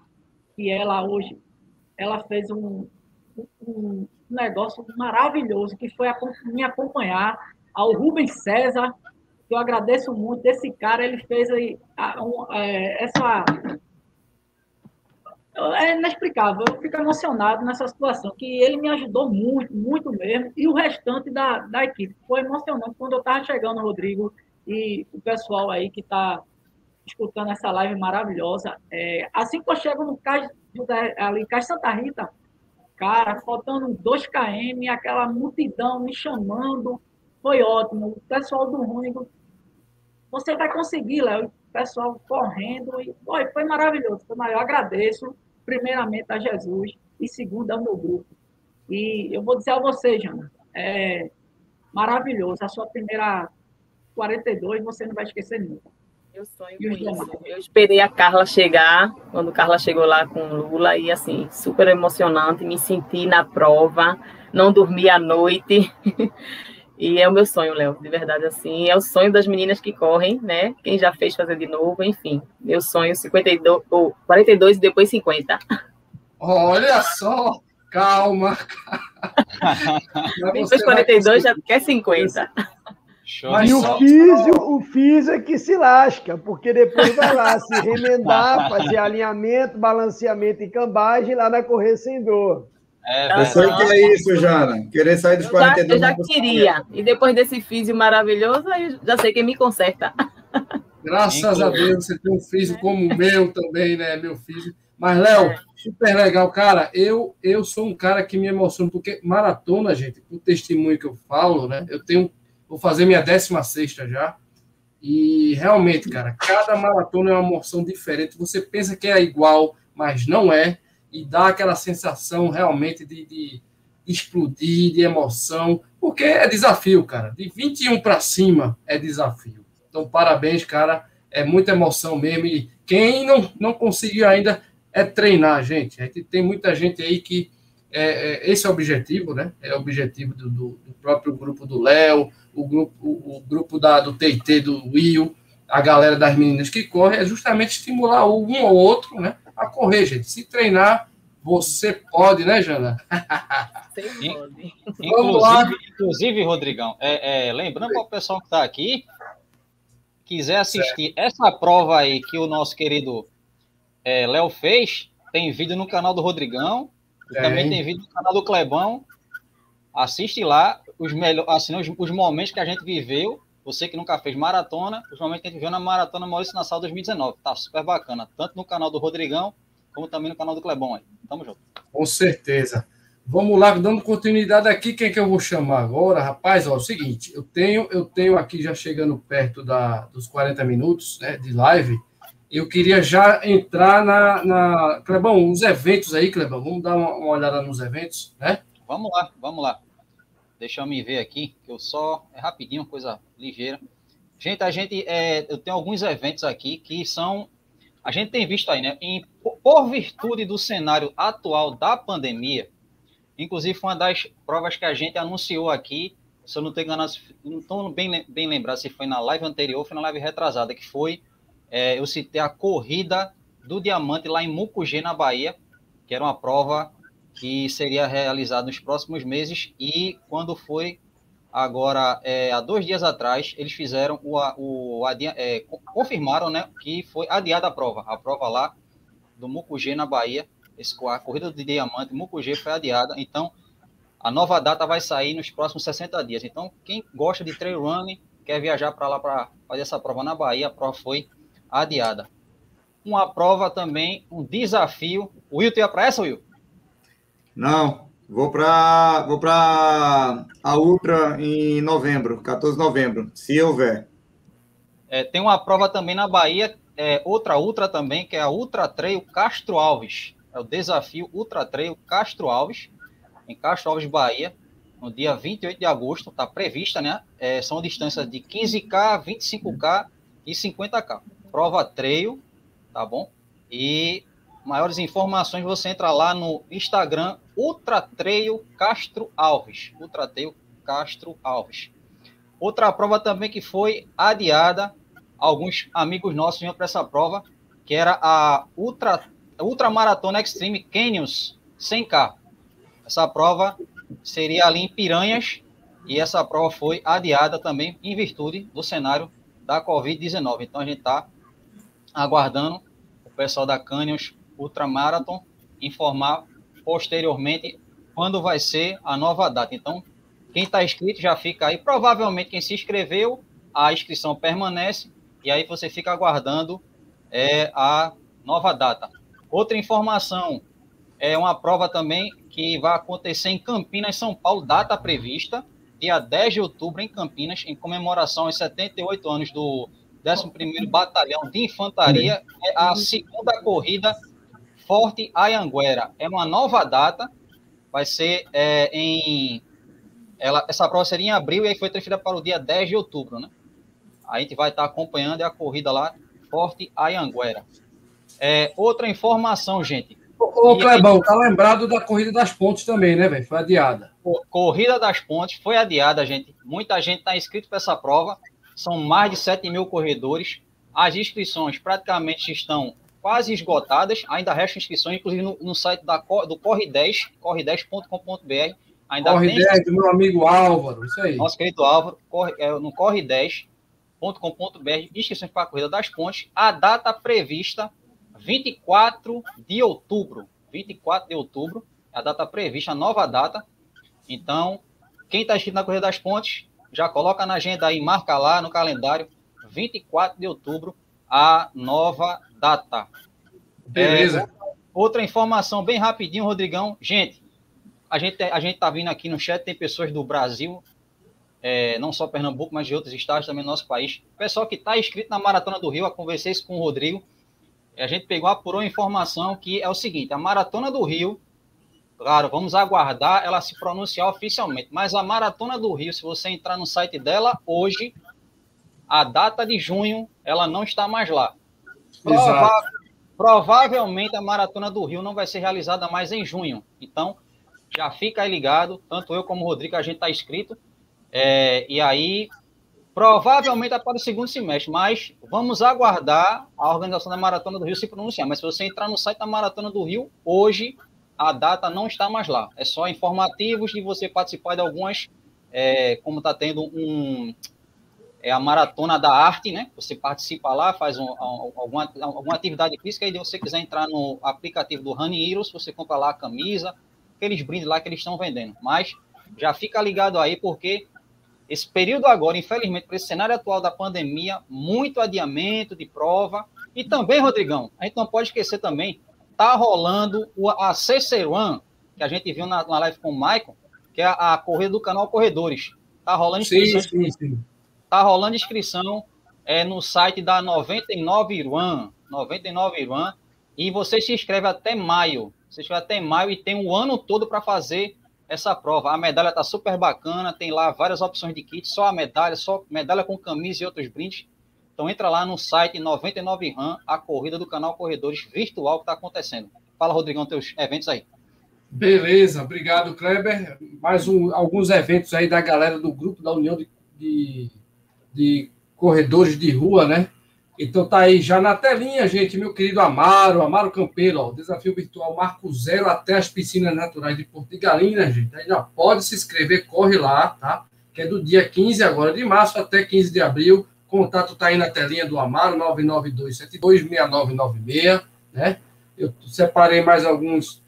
que ela hoje ela fez um, um negócio maravilhoso, que foi me acompanhar, ao Rubens César, eu agradeço muito. Esse cara, ele fez aí, a, um, é, essa é inexplicável. Eu fico emocionado nessa situação, que ele me ajudou muito, muito mesmo, e o restante da, da equipe. Foi emocionante quando eu estava chegando, Rodrigo, e o pessoal aí que está escutando essa live maravilhosa. É, assim que eu chego no Cais, ali, Santa Rita, cara, faltando 2 km, aquela multidão me chamando, foi ótimo. O pessoal do Rúnigo, você vai conseguir, Léo. O pessoal correndo, e foi, foi maravilhoso. Foi. Eu agradeço primeiramente a Jesus e segundo ao meu grupo. E eu vou dizer a você, Jana, é maravilhoso. A sua primeira 42 você não vai esquecer nunca. Eu sonho com isso. Eu esperei a Carla chegar, quando Carla chegou lá com Lula, e assim, super emocionante, me senti na prova, não dormi à noite. E é o meu sonho, Léo, de verdade, assim. É o sonho das meninas que correm, né? Quem já fez fazer de novo, enfim. Meu sonho, 52, ou 42 e depois 50. Olha só! Calma! depois 42 já quer 50. Mas e o físio, o físio é que se lasca, porque depois vai lá se remendar, fazer alinhamento, balanceamento e cambagem lá na correr sem dor. É, eu sei que é isso, Jana. Querer sair dos 42 Eu já, eu já queria. E depois desse físico maravilhoso, aí já sei quem me conserta. Graças a Deus, você tem um físico como o meu também, né? Meu físico. Mas, Léo, super legal. Cara, eu, eu sou um cara que me emociona, porque maratona, gente, o testemunho que eu falo, né? Eu tenho vou fazer minha 16 já. E realmente, cara, cada maratona é uma emoção diferente. Você pensa que é igual, mas não é. E dá aquela sensação realmente de, de explodir, de emoção, porque é desafio, cara. De 21 para cima é desafio. Então, parabéns, cara. É muita emoção mesmo. E quem não, não conseguiu ainda é treinar, gente. A gente tem muita gente aí que. É, é, esse é o objetivo, né? É o objetivo do, do, do próprio grupo do Léo, o grupo, o, o, grupo da, do TT do Will, a galera das meninas que correm, é justamente estimular um ou outro, né? A correr, gente. Se treinar, você pode, né, Jana? inclusive, inclusive, Rodrigão, é, é, lembrando para o pessoal que está aqui, quiser assistir certo. essa prova aí que o nosso querido é, Léo fez, tem vídeo no canal do Rodrigão, também tem vídeo no canal do Clebão. Assiste lá os, melhores, assim, os, os, momentos que a gente viveu. Você que nunca fez maratona, que a gente viveu na maratona Maurício Nassau 2019. Tá super bacana, tanto no canal do Rodrigão, como também no canal do Clebão aí. Tamo junto. Com certeza. Vamos lá, dando continuidade aqui, quem é que eu vou chamar agora? Rapaz, ó, é o seguinte, eu tenho, eu tenho aqui já chegando perto da, dos 40 minutos né, de live, eu queria já entrar na, na... Clebão, os eventos aí, Clebão, vamos dar uma, uma, olhada nos eventos, né? Vamos lá, vamos lá. Deixa eu me ver aqui, que eu só... É rapidinho, coisa ligeira. Gente, a gente... É, eu tenho alguns eventos aqui que são... A gente tem visto aí, né? Em, por virtude do cenário atual da pandemia, Inclusive, foi uma das provas que a gente anunciou aqui. Se eu não estou enganado, não estou bem, bem lembrado se foi na live anterior ou foi na live retrasada, que foi, é, eu citei a corrida do diamante lá em Mucugê, na Bahia, que era uma prova que seria realizada nos próximos meses. E quando foi agora, é, há dois dias atrás, eles fizeram o, o é, confirmaram né, que foi adiada a prova. A prova lá do Mucugê, na Bahia, esse, a corrida do diamante, Mucugê, foi adiada. Então, a nova data vai sair nos próximos 60 dias. Então, quem gosta de trail running, quer viajar para lá para fazer essa prova na Bahia, a prova foi adiada. Uma prova também, um desafio. O Will, tu ia para essa, Will? Não, vou para vou para a Ultra em novembro, 14 de novembro, se houver. É, tem uma prova também na Bahia, é, outra Ultra também, que é a Ultra Trail Castro Alves é o desafio Ultra Trail Castro Alves, em Castro Alves, Bahia, no dia 28 de agosto, está prevista, né? É, são distâncias de 15K, 25K e 50K. Prova trail, tá bom? E maiores informações você entra lá no Instagram Ultra Trail Castro Alves. Ultra Trail Castro Alves. Outra prova também que foi adiada, alguns amigos nossos iam para essa prova, que era a Ultra Ultramaratona Extreme Canyons 100K. Essa prova seria ali em Piranhas e essa prova foi adiada também em virtude do cenário da Covid-19. Então a gente está aguardando o pessoal da Canyons Ultramarathon informar posteriormente quando vai ser a nova data. Então, quem está inscrito já fica aí. Provavelmente quem se inscreveu, a inscrição permanece e aí você fica aguardando é, a nova data. Outra informação é uma prova também que vai acontecer em Campinas, São Paulo, data prevista, dia 10 de outubro, em Campinas, em comemoração aos 78 anos do 11º Batalhão de Infantaria, é a segunda corrida Forte Ayanguera. É uma nova data, vai ser é, em... Ela, essa prova seria em abril e aí foi transferida para o dia 10 de outubro, né? A gente vai estar acompanhando a corrida lá, Forte Ayanguera. É, outra informação, gente. Ô, ô Clebão, tá lembrado da Corrida das Pontes também, né, velho? Foi adiada. Corrida das Pontes foi adiada, gente. Muita gente está inscrito para essa prova. São mais de 7 mil corredores. As inscrições praticamente estão quase esgotadas. Ainda restam inscrições, inclusive no, no site da, do Corre 10, corre10.com.br. Ainda Corre tem... 10 do meu amigo Álvaro, isso aí. Nosso querido Álvaro, corre, é, no Corre 10.com.br, inscrições para a Corrida das Pontes. A data prevista 24 de outubro. 24 de outubro, a data prevista, a nova data. Então, quem está inscrito na Corrida das Pontes, já coloca na agenda aí, marca lá no calendário, 24 de outubro, a nova data. Beleza. É, outra informação bem rapidinho, Rodrigão. Gente, a gente a gente tá vindo aqui no chat, tem pessoas do Brasil, é, não só Pernambuco, mas de outros estados também do nosso país. O pessoal que está inscrito na Maratona do Rio, eu conversei isso com o Rodrigo, a gente pegou, apurou a informação que é o seguinte, a Maratona do Rio, claro, vamos aguardar ela se pronunciar oficialmente, mas a Maratona do Rio, se você entrar no site dela hoje, a data de junho, ela não está mais lá. Prova provavelmente a Maratona do Rio não vai ser realizada mais em junho. Então, já fica aí ligado, tanto eu como o Rodrigo, a gente está inscrito. É, e aí, provavelmente é para o segundo semestre, mas vamos aguardar a organização da Maratona do Rio se pronunciar. Mas se você entrar no site da Maratona do Rio, hoje a data não está mais lá. É só informativos de você participar de algumas, é, como está tendo um, é a maratona da arte, né? Você participa lá, faz um, alguma, alguma atividade física, e se você quiser entrar no aplicativo do Honey Heroes, você compra lá a camisa, aqueles brindes lá que eles estão vendendo. Mas já fica ligado aí, porque esse período agora, infelizmente, para esse cenário atual da pandemia, muito adiamento de prova. E também, Rodrigão, a gente não pode esquecer também, tá rolando a CC One, que a gente viu na, na live com o Michael, que é a, a corrida do canal Corredores. Tá rolando sim, sim, sim. Tá rolando inscrição é, no site da 99 Iruan, 99 Iruan, e você se inscreve até maio. Você inscreve até maio e tem o um ano todo para fazer essa prova. A medalha tá super bacana, tem lá várias opções de kit, só a medalha, só medalha com camisa e outros brindes. Então entra lá no site 99 RAM, a corrida do canal Corredores virtual que está acontecendo. Fala, Rodrigão, teus eventos aí. Beleza, obrigado, Kleber. Mais um, alguns eventos aí da galera do grupo da União de, de de corredores de rua, né? Então tá aí já na telinha, gente, meu querido Amaro, Amaro Campeiro, ó, desafio virtual Marco Zero até as piscinas naturais de Porto de Galinha, gente. Aí já pode se inscrever, corre lá, tá? Que é do dia 15 agora de março até 15 de abril. Contato tá aí na telinha do Amaro, 992726996, né? Eu separei mais alguns.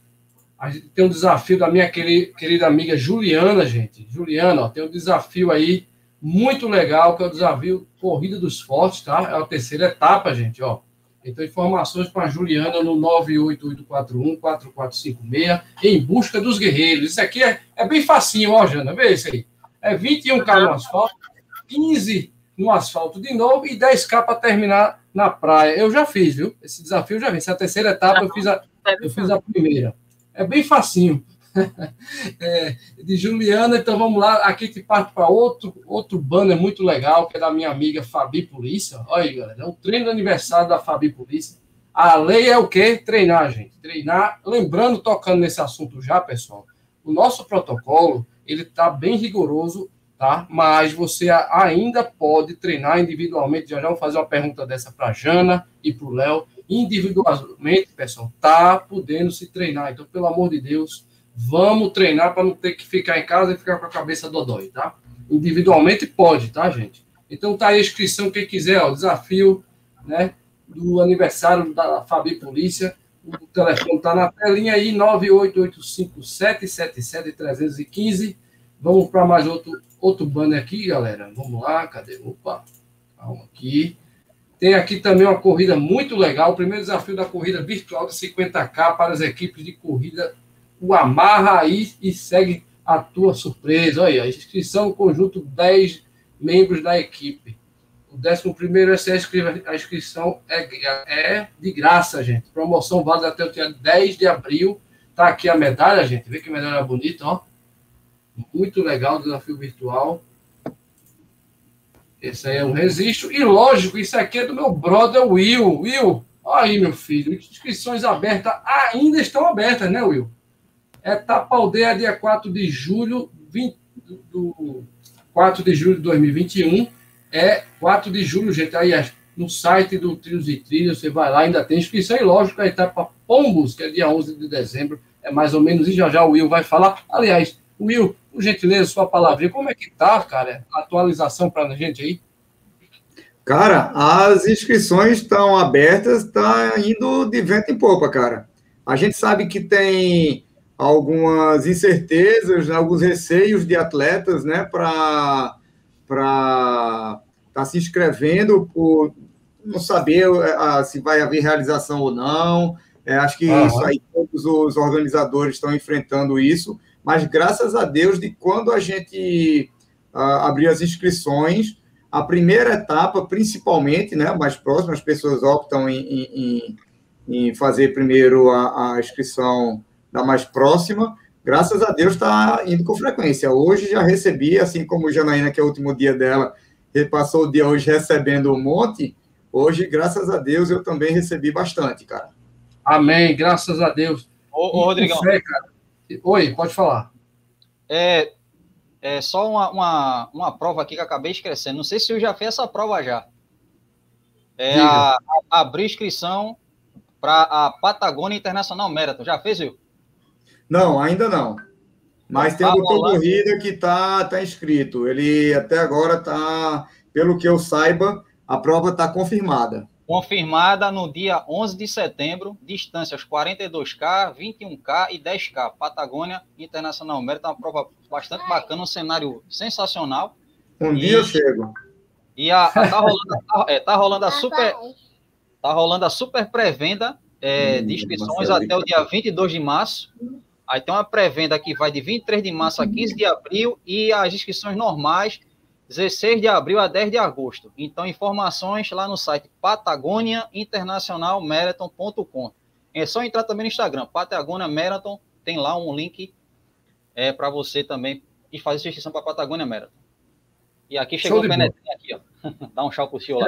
A gente tem um desafio da minha querida amiga Juliana, gente. Juliana, ó, tem um desafio aí muito legal, que é o desafio Corrida dos Fortes, tá? É a terceira etapa, gente, ó. Então, informações para a Juliana no 98841-4456, em busca dos guerreiros. Isso aqui é, é bem facinho, ó, Jana, vê isso aí. É 21K no asfalto, 15 no asfalto de novo e 10K para terminar na praia. Eu já fiz, viu? Esse desafio eu já fiz. Essa terceira etapa eu fiz a, eu fiz a primeira. É bem facinho. é, de Juliana. Então vamos lá, aqui te parte para outro, outro banner muito legal, que é da minha amiga Fabi Polícia. Olha aí, galera, é o treino de aniversário da Fabi Polícia. A lei é o quê? Treinar, gente. Treinar. Lembrando, tocando nesse assunto já, pessoal, o nosso protocolo, ele está bem rigoroso, tá? Mas você ainda pode treinar individualmente. Já já vou fazer uma pergunta dessa para Jana e para o Léo. Individualmente, pessoal, tá podendo se treinar. Então, pelo amor de Deus, Vamos treinar para não ter que ficar em casa e ficar com a cabeça dodói, tá? Individualmente pode, tá, gente? Então tá aí a inscrição, quem quiser, ó, desafio, né, do aniversário da Fabi Polícia. O telefone tá na telinha aí, 9885777-315. Vamos para mais outro, outro banner aqui, galera. Vamos lá, cadê? Opa, calma aqui. Tem aqui também uma corrida muito legal. O primeiro desafio da corrida virtual de 50K para as equipes de corrida o amarra aí e segue a tua surpresa. Olha aí, a inscrição conjunto 10 membros da equipe. O 11 primeiro é a inscrição é, é de graça, gente. Promoção válida até o dia 10 de abril. Tá aqui a medalha, gente. Vê que medalha bonita, ó. Muito legal, desafio virtual. Esse aí é um registro. E lógico, isso aqui é do meu brother Will. Will, olha aí, meu filho. Inscrições abertas ainda estão abertas, né, Will? Etapa Aldeia, dia 4 de julho, 20, do 4 de julho de 2021. É 4 de julho, gente. Aí é no site do Trilhos e Trilhos, você vai lá, ainda tem inscrição. E lógico, a etapa Pombos, que é dia 11 de dezembro, é mais ou menos, e já já o Will vai falar. Aliás, Will, por gentileza, sua palavrinha, como é que tá, cara? Atualização para a gente aí? Cara, as inscrições estão abertas, está indo de vento em popa, cara. A gente sabe que tem algumas incertezas, alguns receios de atletas, né, para estar tá se inscrevendo por não saber uh, se vai haver realização ou não. É, acho que uhum. isso aí todos os organizadores estão enfrentando isso, mas graças a Deus de quando a gente abrir as inscrições. A primeira etapa, principalmente, né, mais próxima, as pessoas optam em, em, em fazer primeiro a, a, inscrição da mais próxima. Graças a Deus está indo com frequência. Hoje já recebi, assim como Janaína, que é o último dia dela, passou o dia hoje recebendo um monte. Hoje, graças a Deus, eu também recebi bastante, cara. Amém, graças a Deus. Ô, ô Rodrigão. Fé, Oi, pode falar. É, é só uma, uma, uma prova aqui que acabei esquecendo. Não sei se eu já fiz essa prova já. É a, a, abrir inscrição para a Patagônia Internacional Marathon. Já fez, viu? Não, ainda não. Mas tem um doutor Corrida que está tá inscrito. Ele até agora está, pelo que eu saiba, a prova está confirmada. Confirmada no dia 11 de setembro, distâncias 42K, 21K e 10K. Patagônia Internacional Mérito, uma prova bastante bacana, um cenário sensacional. Um e, dia eu chego. E a, a tá, rolando, tá, é, tá rolando a super tá rolando a super pré-venda é, hum, de inscrições até o dia 22 de março. Aí tem uma pré-venda que vai de 23 de março a 15 de abril e as inscrições normais 16 de abril a 10 de agosto. Então, informações lá no site patagoniainternacionalmarathon.com. É só entrar também no Instagram, Patagônia Marathon, tem lá um link é, para você também e fazer sua inscrição para Patagônia Marathon. E aqui chegou o Penetrinho aqui, ó. Dá um tchau pro senhor lá.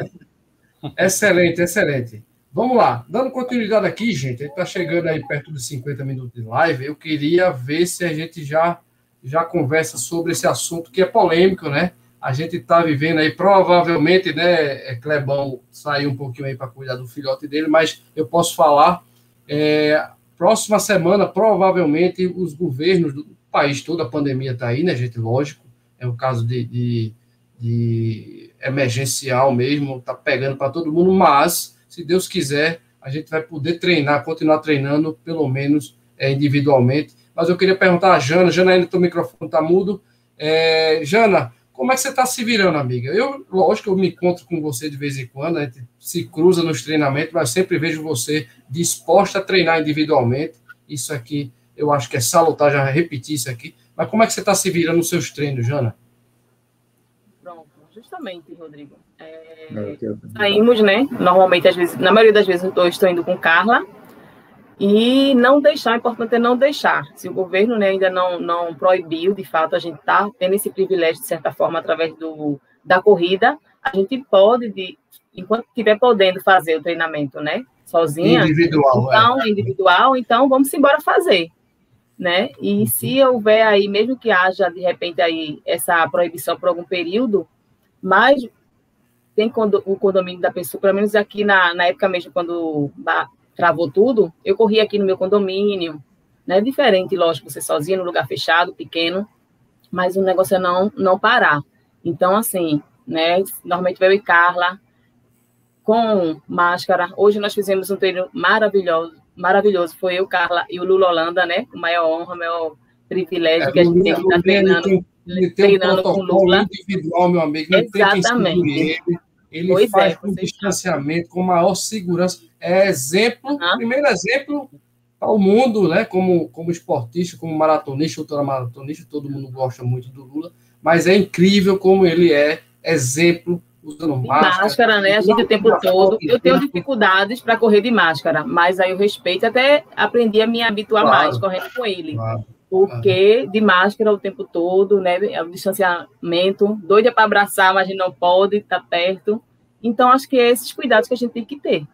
Excelente, excelente. Vamos lá, dando continuidade aqui, gente, a gente está chegando aí perto dos 50 minutos de live, eu queria ver se a gente já, já conversa sobre esse assunto que é polêmico, né? a gente está vivendo aí, provavelmente, né, é, Clebão saiu um pouquinho aí para cuidar do filhote dele, mas eu posso falar, é, próxima semana, provavelmente, os governos do país todo, a pandemia está aí, né, gente, lógico, é o caso de, de, de emergencial mesmo, está pegando para todo mundo, mas, se Deus quiser, a gente vai poder treinar, continuar treinando, pelo menos é, individualmente. Mas eu queria perguntar a Jana, Jana, ainda o microfone está mudo. É, Jana, como é que você está se virando, amiga? Eu, lógico, eu me encontro com você de vez em quando, a gente se cruza nos treinamentos, mas sempre vejo você disposta a treinar individualmente. Isso aqui, eu acho que é salutar já repetir isso aqui. Mas como é que você está se virando nos seus treinos, Jana? Pronto, justamente, Rodrigo. É, saímos, né? Normalmente, às vezes, na maioria das vezes, eu estou indo com Carla, e não deixar, o importante é não deixar. Se o governo né, ainda não, não proibiu, de fato, a gente está tendo esse privilégio, de certa forma, através do, da corrida, a gente pode, de, enquanto estiver podendo fazer o treinamento, né? Sozinha. Individual. Então, é. individual, então vamos embora fazer. Né? E uhum. se houver aí, mesmo que haja, de repente, aí essa proibição por algum período, mas tem o condomínio da pessoa, pelo menos aqui na, na época mesmo, quando travou tudo, eu corri aqui no meu condomínio, né? Diferente, lógico, você sozinha no lugar fechado, pequeno, mas o negócio é não, não parar. Então, assim, né? Normalmente veio e Carla com máscara. Hoje nós fizemos um treino maravilhoso, maravilhoso. Foi eu, Carla e o Lula Holanda, né? Com maior honra, maior privilégio é, que a gente tem que estar treinando, tem, treinando um com Lula. individual, meu amigo. Exatamente. Ele pois faz é, com distanciamento, com maior segurança. É exemplo, uhum. primeiro exemplo ao mundo, né? Como, como esportista, como maratonista, ultramaratonista, todo mundo gosta muito do Lula, mas é incrível como ele é exemplo usando máscara. Máscara, né? A gente o tempo todo. Eu tenho dificuldades para correr de máscara, mas aí eu respeito, até aprendi a me habituar claro, mais correndo com ele. Claro, porque de máscara o tempo todo, né? O distanciamento, doida para abraçar, mas a gente não pode estar tá perto. Então, acho que é esses cuidados que a gente tem que ter.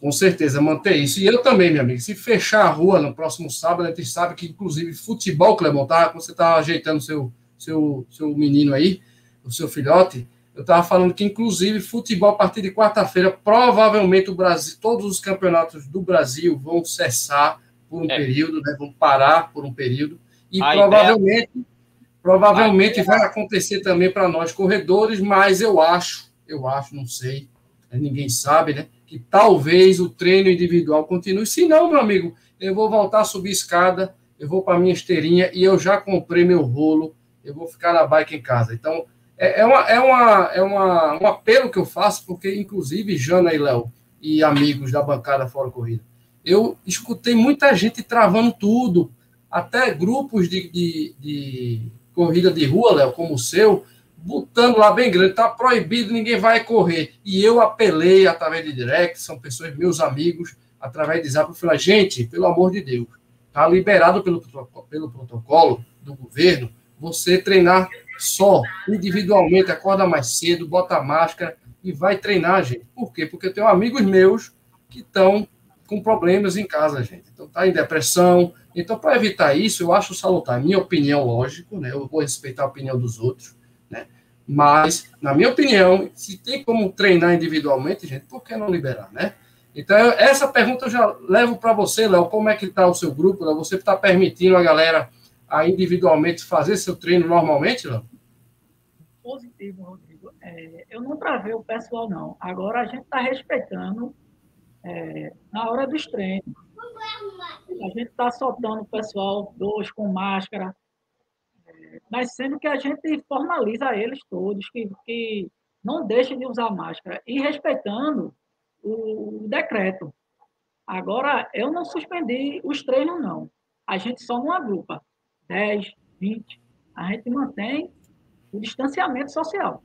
Com certeza, manter isso. E eu também, minha amiga, se fechar a rua no próximo sábado, a gente sabe que, inclusive, futebol, Clemão, tá? Você está ajeitando seu, seu, seu menino aí, o seu filhote, eu estava falando que, inclusive, futebol a partir de quarta-feira, provavelmente o Brasil, todos os campeonatos do Brasil vão cessar por um é. período, né? Vão parar por um período. E a provavelmente, ideia... provavelmente vai acontecer também para nós corredores, mas eu acho, eu acho, não sei, ninguém sabe, né? Que talvez o treino individual continue. Se não, meu amigo, eu vou voltar a subir escada, eu vou para minha esteirinha e eu já comprei meu rolo, eu vou ficar na bike em casa. Então, é, é, uma, é, uma, é uma, um apelo que eu faço, porque, inclusive, Jana e Léo e amigos da bancada Fora Corrida, eu escutei muita gente travando tudo, até grupos de, de, de corrida de rua, Léo, como o seu, botando lá bem grande, tá proibido, ninguém vai correr. E eu apelei através de direct, são pessoas, meus amigos, através de zap, eu falei, gente, pelo amor de Deus, tá liberado pelo, pelo protocolo do governo, você treinar só, individualmente, acorda mais cedo, bota máscara e vai treinar, gente. Por quê? Porque eu tenho amigos meus que estão com problemas em casa, gente. Então, tá em depressão. Então, para evitar isso, eu acho salutar. Minha opinião, lógico, né? Eu vou respeitar a opinião dos outros, né? Mas, na minha opinião, se tem como treinar individualmente, gente, por que não liberar, né? Então, essa pergunta eu já levo para você, Léo. Como é que está o seu grupo? Léo? Você está permitindo a galera a individualmente fazer seu treino normalmente, Léo? Positivo, Rodrigo. É, eu não travei o pessoal, não. Agora a gente está respeitando é, na hora dos treinos. A gente está soltando o pessoal dois com máscara, é, mas sendo que a gente formaliza eles todos, que, que não deixem de usar máscara e respeitando o, o decreto. Agora, eu não suspendi os treinos, não. A gente só não agrupa. 10, 20. A gente mantém o distanciamento social.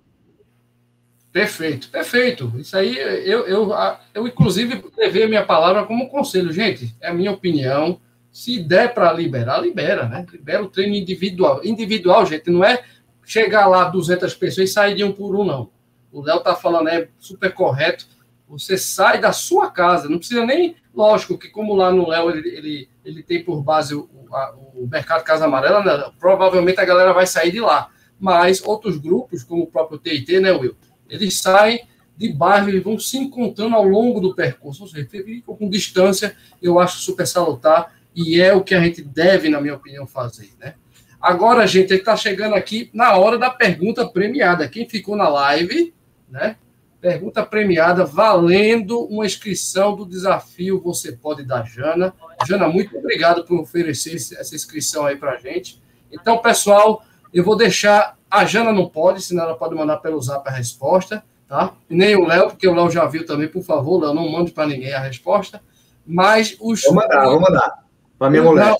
Perfeito, perfeito. Isso aí, eu, eu, eu inclusive, levei a minha palavra como conselho. Gente, é a minha opinião. Se der para liberar, libera, né? Libera o treino individual. Individual, gente, não é chegar lá 200 pessoas e sair de um por um, não. O Léo tá falando, é super correto. Você sai da sua casa, não precisa nem. Lógico que, como lá no Léo ele, ele, ele tem por base o, a, o mercado Casa Amarela, né? provavelmente a galera vai sair de lá. Mas outros grupos, como o próprio TIT, né, Will? Eles saem de bairro e vão se encontrando ao longo do percurso. Ou seja, com distância, eu acho super salutar e é o que a gente deve, na minha opinião, fazer, né? Agora, gente, ele está chegando aqui na hora da pergunta premiada. Quem ficou na live, né? Pergunta premiada, valendo uma inscrição do desafio Você Pode dar Jana. Jana, muito obrigado por oferecer essa inscrição aí para a gente. Então, pessoal, eu vou deixar a Jana não pode, senão ela pode mandar pelo zap a resposta, tá? Nem o Léo, porque o Léo já viu também, por favor, Léo, não mande para ninguém a resposta. Mas os. Vou mandar, vou mandar. Para minha mulher.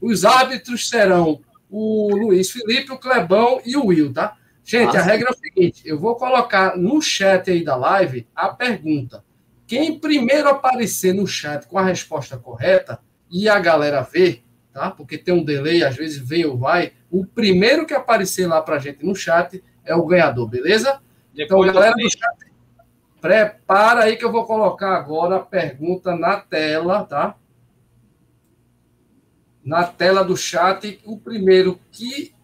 Os árbitros serão o Luiz Felipe, o Clebão e o Will, tá? Gente, Nossa. a regra é o seguinte: eu vou colocar no chat aí da live a pergunta. Quem primeiro aparecer no chat com a resposta correta e a galera ver, tá? Porque tem um delay, às vezes vem ou vai. O primeiro que aparecer lá para gente no chat é o ganhador, beleza? Então, Depois então, galera do chat, prepara aí que eu vou colocar agora a pergunta na tela, tá? Na tela do chat, o primeiro que,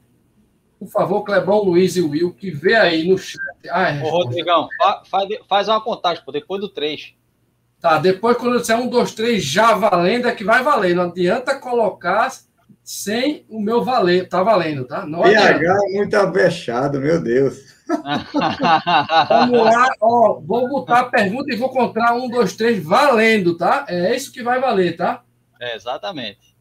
por favor, Clebão, Luiz e Will, que vê aí no chat. Ah, é Ô, Rodrigão, faz, faz uma contagem, pô, depois do 3. Tá, depois quando eu disser um, dois, três, já valendo, é que vai valer. Não adianta colocar sem o meu valer. Tá valendo, tá? Não PH é muito avexado, meu Deus. Vamos lá, ó, vou botar a pergunta e vou contar um, dois, três, valendo, tá? É isso que vai valer, tá? É, exatamente.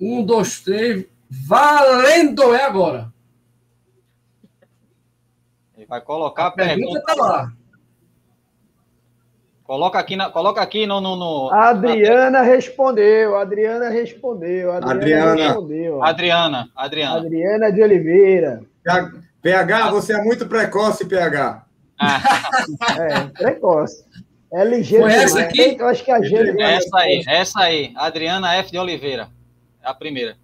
Um, dois, três, valendo é agora. Ele vai colocar a, a pergunta. pergunta tá lá. Coloca aqui, na, coloca aqui no, no, no Adriana na... respondeu, Adriana respondeu, Adriana, Adriana respondeu. Adriana, Adriana. Adriana de Oliveira. PH, você é muito precoce, PH. Ah. é, precoce. É ligeiro. Foi essa aqui? Eu acho que a gente. Essa aí, essa aí. Adriana F. de Oliveira. É a primeira.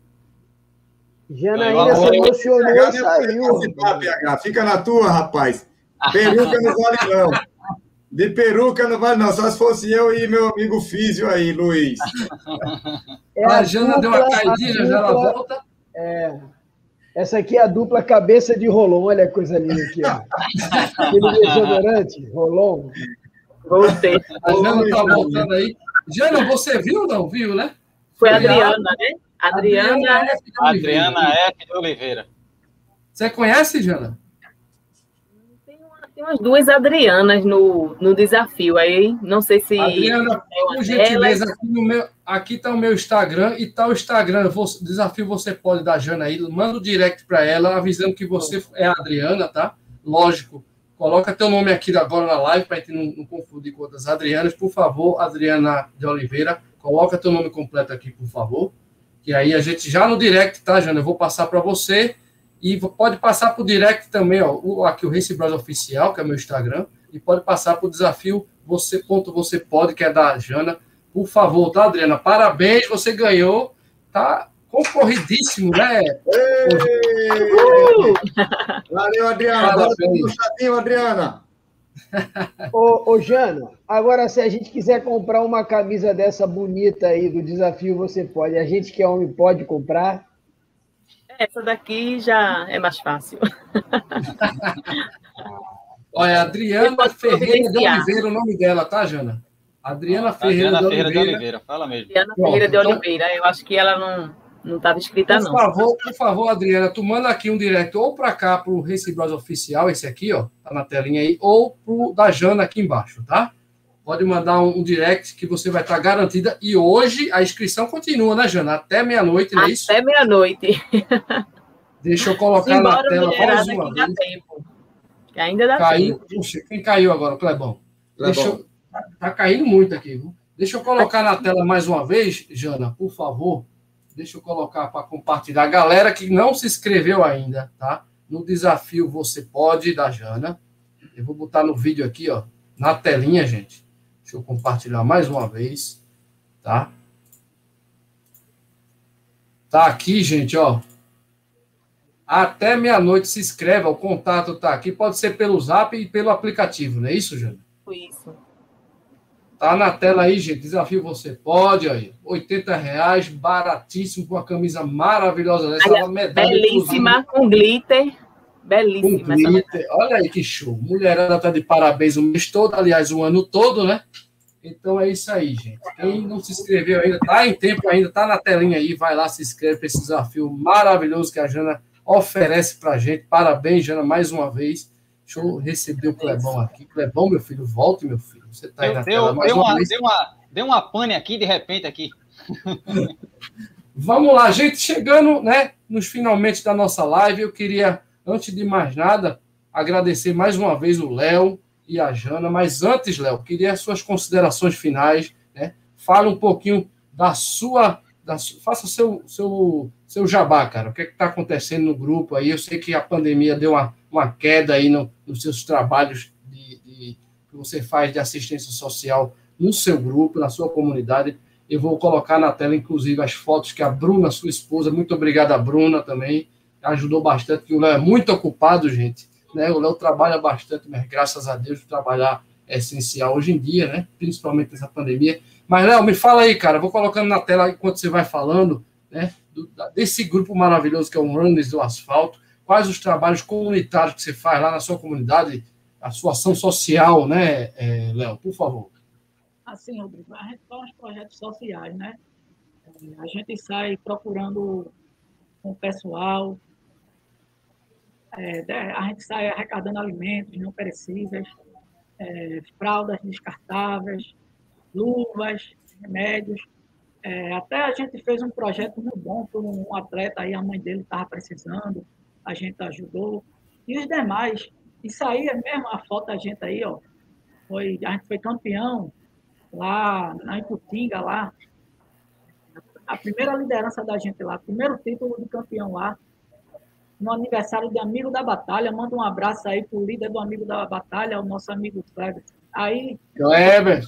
Janaína se emocionou e saiu. PH. Fica na tua, rapaz. Peruca não vale não. De peruca não vale, não. Só se fosse eu e meu amigo Físio aí, Luiz. É a, a Jana deu uma caidinha, já ela volta. É. Essa aqui é a dupla cabeça de Rolon. Olha a coisa linda aqui, ó. Aquele desodorante, Rolon. Voltei. A Jana tá voltando aí. Jana, você viu ou não viu, né? Foi a Adriana, né? Adriana, Adriana F. de Oliveira. Você conhece, Jana? Tem umas duas Adrianas no, no desafio. Aí não sei se. Adriana, é por gentileza, aqui, no meu, aqui está o meu Instagram e está o Instagram. Vou, desafio você pode dar Jana aí. Manda o direct para ela, avisando que você é a Adriana, tá? Lógico. Coloca teu nome aqui agora na live para a gente não, não, confundir com outras Adrianas. Por favor, Adriana de Oliveira, coloca teu nome completo aqui, por favor. que aí a gente já no direct, tá, Jana? Eu vou passar para você e pode passar para o direct também, ó, o, aqui o Race Bros Oficial, que é o meu Instagram, e pode passar para o desafio você ponto você pode, que é da Jana. Por favor, tá, Adriana? Parabéns, você ganhou. Tá concorridíssimo, né? Valeu, Adriana. Parabéns. Adriana. ô, ô, Jana, agora se a gente quiser comprar uma camisa dessa bonita aí do desafio, você pode. A gente que é homem pode comprar? Essa daqui já é mais fácil. Olha, Adriana Ferreira de Oliveira, o nome dela, tá, Jana? Adriana Ferreira, Adriana de, Ferreira Oliveira. de Oliveira. Fala mesmo. Adriana Ferreira de então Oliveira. Eu acho que ela não não estava escrita, por não. Favor, por favor, Adriana, tu manda aqui um direto ou para cá, para o Race Bros Oficial, esse aqui, ó, tá na telinha aí, ou pro da Jana aqui embaixo, tá? Pode mandar um, um direct que você vai estar garantida. E hoje a inscrição continua, né, Jana? Até meia-noite, não é isso? Até meia-noite. Deixa eu colocar na tela mais uma vez. Tempo. Que ainda dá caiu, tempo. Puxa, quem caiu agora, Clebão? Clebão. Eu, tá, tá caindo muito aqui, viu? Deixa eu colocar na tela mais uma vez, Jana, por favor. Deixa eu colocar para compartilhar. A galera que não se inscreveu ainda, tá? No desafio Você Pode, da Jana. Eu vou botar no vídeo aqui, ó, na telinha, gente. Deixa eu compartilhar mais uma vez, tá? Tá aqui, gente, ó. Até meia-noite se inscreva, o contato tá aqui. Pode ser pelo Zap e pelo aplicativo, não é isso, Jana? Isso. Tá na tela aí, gente. Desafio você pode aí. 80 reais, baratíssimo, com a camisa maravilhosa dessa. Olha, medalha, belíssima, com glitter. Belíssima. Glitter. Olha aí que show. Mulherada tá de parabéns o mês todo, aliás, o ano todo, né? Então é isso aí, gente. Quem não se inscreveu ainda, tá em tempo ainda, tá na telinha aí, vai lá, se inscreve para esse desafio maravilhoso que a Jana oferece pra gente. Parabéns, Jana, mais uma vez. Deixa eu receber o Clebão aqui. Clebão, meu filho, volte, meu filho. Você tá aí na deu, tela mais deu uma, uma. Deu uma, deu uma pane aqui, de repente, aqui. Vamos lá, gente. Chegando né, nos finalmente da nossa live, eu queria, antes de mais nada, agradecer mais uma vez o Léo e a Jana. Mas antes, Léo, queria as suas considerações finais. Né? Fala um pouquinho da sua. Da, faça seu, seu, seu jabá, cara. O que é está acontecendo no grupo aí? Eu sei que a pandemia deu uma, uma queda aí no, nos seus trabalhos de, de, que você faz de assistência social no seu grupo, na sua comunidade. Eu vou colocar na tela, inclusive, as fotos que a Bruna, sua esposa, muito obrigada Bruna também, ajudou bastante, que o Léo é muito ocupado, gente. Né? O Léo trabalha bastante, mas graças a Deus, trabalhar é essencial hoje em dia, né? principalmente nessa pandemia. Mas, Léo, me fala aí, cara, vou colocando na tela enquanto você vai falando, né? desse grupo maravilhoso que é o Runners do Asfalto, quais os trabalhos comunitários que você faz lá na sua comunidade, a sua ação social, né, é, Léo? Por favor. Assim, Rodrigo, a gente faz projetos sociais, né? A gente sai procurando com o pessoal, é, a gente sai arrecadando alimentos não perecíveis, é, fraldas descartáveis, luvas, remédios. É, até a gente fez um projeto muito bom para um atleta aí, a mãe dele estava precisando, a gente ajudou. E os demais, isso aí é mesmo a foto da gente aí, ó. Foi, a gente foi campeão lá na Iputinga, lá. A primeira liderança da gente lá, primeiro título de campeão lá, no aniversário de Amigo da Batalha. Manda um abraço aí pro líder do Amigo da Batalha, o nosso amigo Kleber. Aí. Kleber.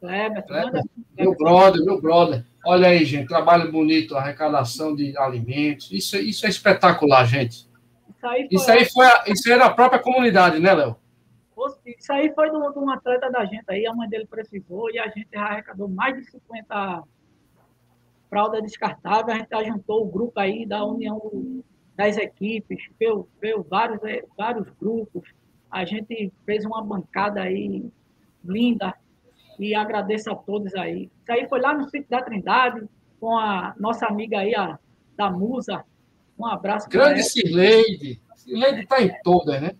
Kleber, Kleber. Meu brother, meu brother. Olha aí, gente, trabalho bonito, arrecadação de alimentos. Isso, isso é espetacular, gente. Isso aí foi, isso aí foi a, isso era a própria comunidade, né, Léo? Isso aí foi de um, atleta da gente aí, a mãe dele precisou e a gente arrecadou mais de 50 fraldas descartáveis. A gente juntou o grupo aí da união das equipes, veio, veio vários, eh, vários grupos. A gente fez uma bancada aí linda, e agradeço a todos aí. Isso aí foi lá no sítio da Trindade, com a nossa amiga aí, a, da Musa. Um abraço. Grande Cirleide. Cirleide está em todas, né?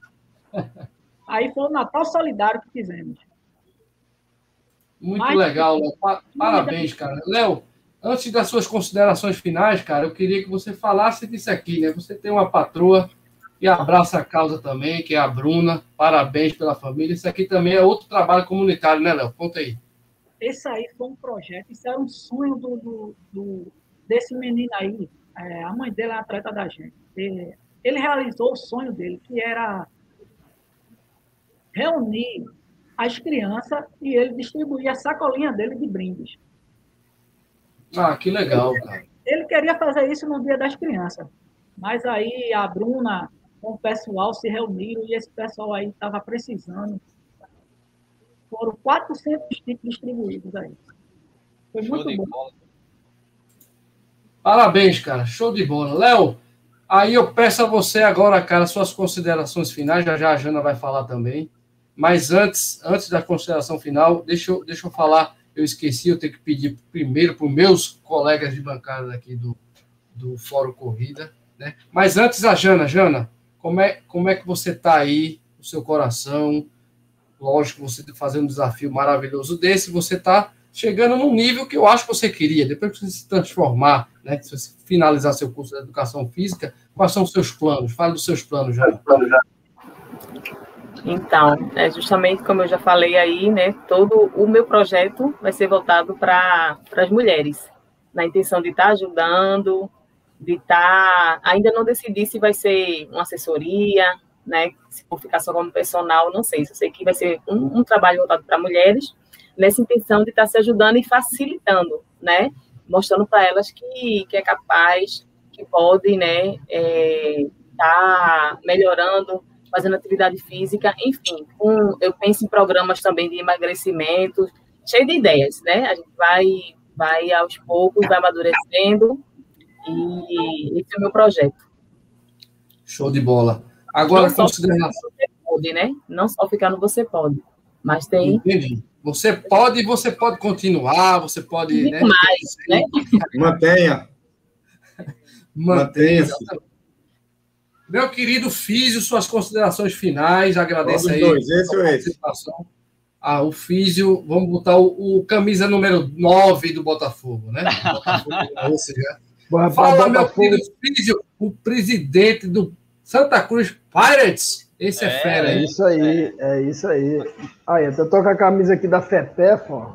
Aí foi o Natal Solidário que fizemos. Muito Mas, legal, Léo. Parabéns, cara. Léo, antes das suas considerações finais, cara, eu queria que você falasse disso aqui, né? Você tem uma patroa e abraça a causa também, que é a Bruna. Parabéns pela família. Isso aqui também é outro trabalho comunitário, né, Léo? Conta aí. Esse aí foi um projeto, isso era um sonho do, do, do, desse menino aí, é, a mãe dele é atleta da gente. Ele, ele realizou o sonho dele, que era reunir as crianças e ele distribuir a sacolinha dele de brindes. Ah, que legal, cara. Ele queria fazer isso no Dia das Crianças, mas aí a Bruna com o pessoal se reuniram e esse pessoal aí estava precisando. Foram 400 tipos distribuídos aí. Foi Show muito bom. Bola. Parabéns, cara. Show de bola. Léo, aí eu peço a você agora, cara, suas considerações finais. Já já a Jana vai falar também. Mas antes, antes da consideração final, deixa eu, deixa eu falar. Eu esqueci, eu tenho que pedir primeiro para os meus colegas de bancada aqui do, do Fórum Corrida. Né? Mas antes, a Jana. Jana, como é, como é que você está aí, o seu coração? Lógico, você tá fazendo um desafio maravilhoso desse, você está chegando num nível que eu acho que você queria. Depois que você se transformar, né, se você finalizar seu curso de educação física, quais são os seus planos? Fale dos seus planos já. Então, é justamente como eu já falei aí, né, todo o meu projeto vai ser voltado para as mulheres, na intenção de estar tá ajudando, de estar. Tá, ainda não decidi se vai ser uma assessoria, né? Se for ficar só como personal, não sei. Eu sei que vai ser um, um trabalho voltado para mulheres, nessa intenção de estar tá se ajudando e facilitando, né? Mostrando para elas que, que é capaz, que pode, né? É, tá melhorando, fazendo atividade física, enfim. Um, eu penso em programas também de emagrecimento, cheio de ideias, né? A gente vai, vai aos poucos, vai amadurecendo e esse é o meu projeto. Show de bola. Agora, não consideração. Você pode, né? Não só ficar no você pode, mas tem. Entendi. Você pode, você pode continuar, você pode. Né? mais, né? Mantenha. Mantenha. Meu querido Físio, suas considerações finais. Agradeço aí. Dois, esse ou esse? Ah, o Físio, vamos botar o, o, camisa número 9 do Botafogo, né? Botafogo, esse já. Fala, meu filho, filho, o presidente do Santa Cruz Pirates. Esse é, é fera. É isso aí, é isso aí. Aí, eu tô com a camisa aqui da FEPEFA,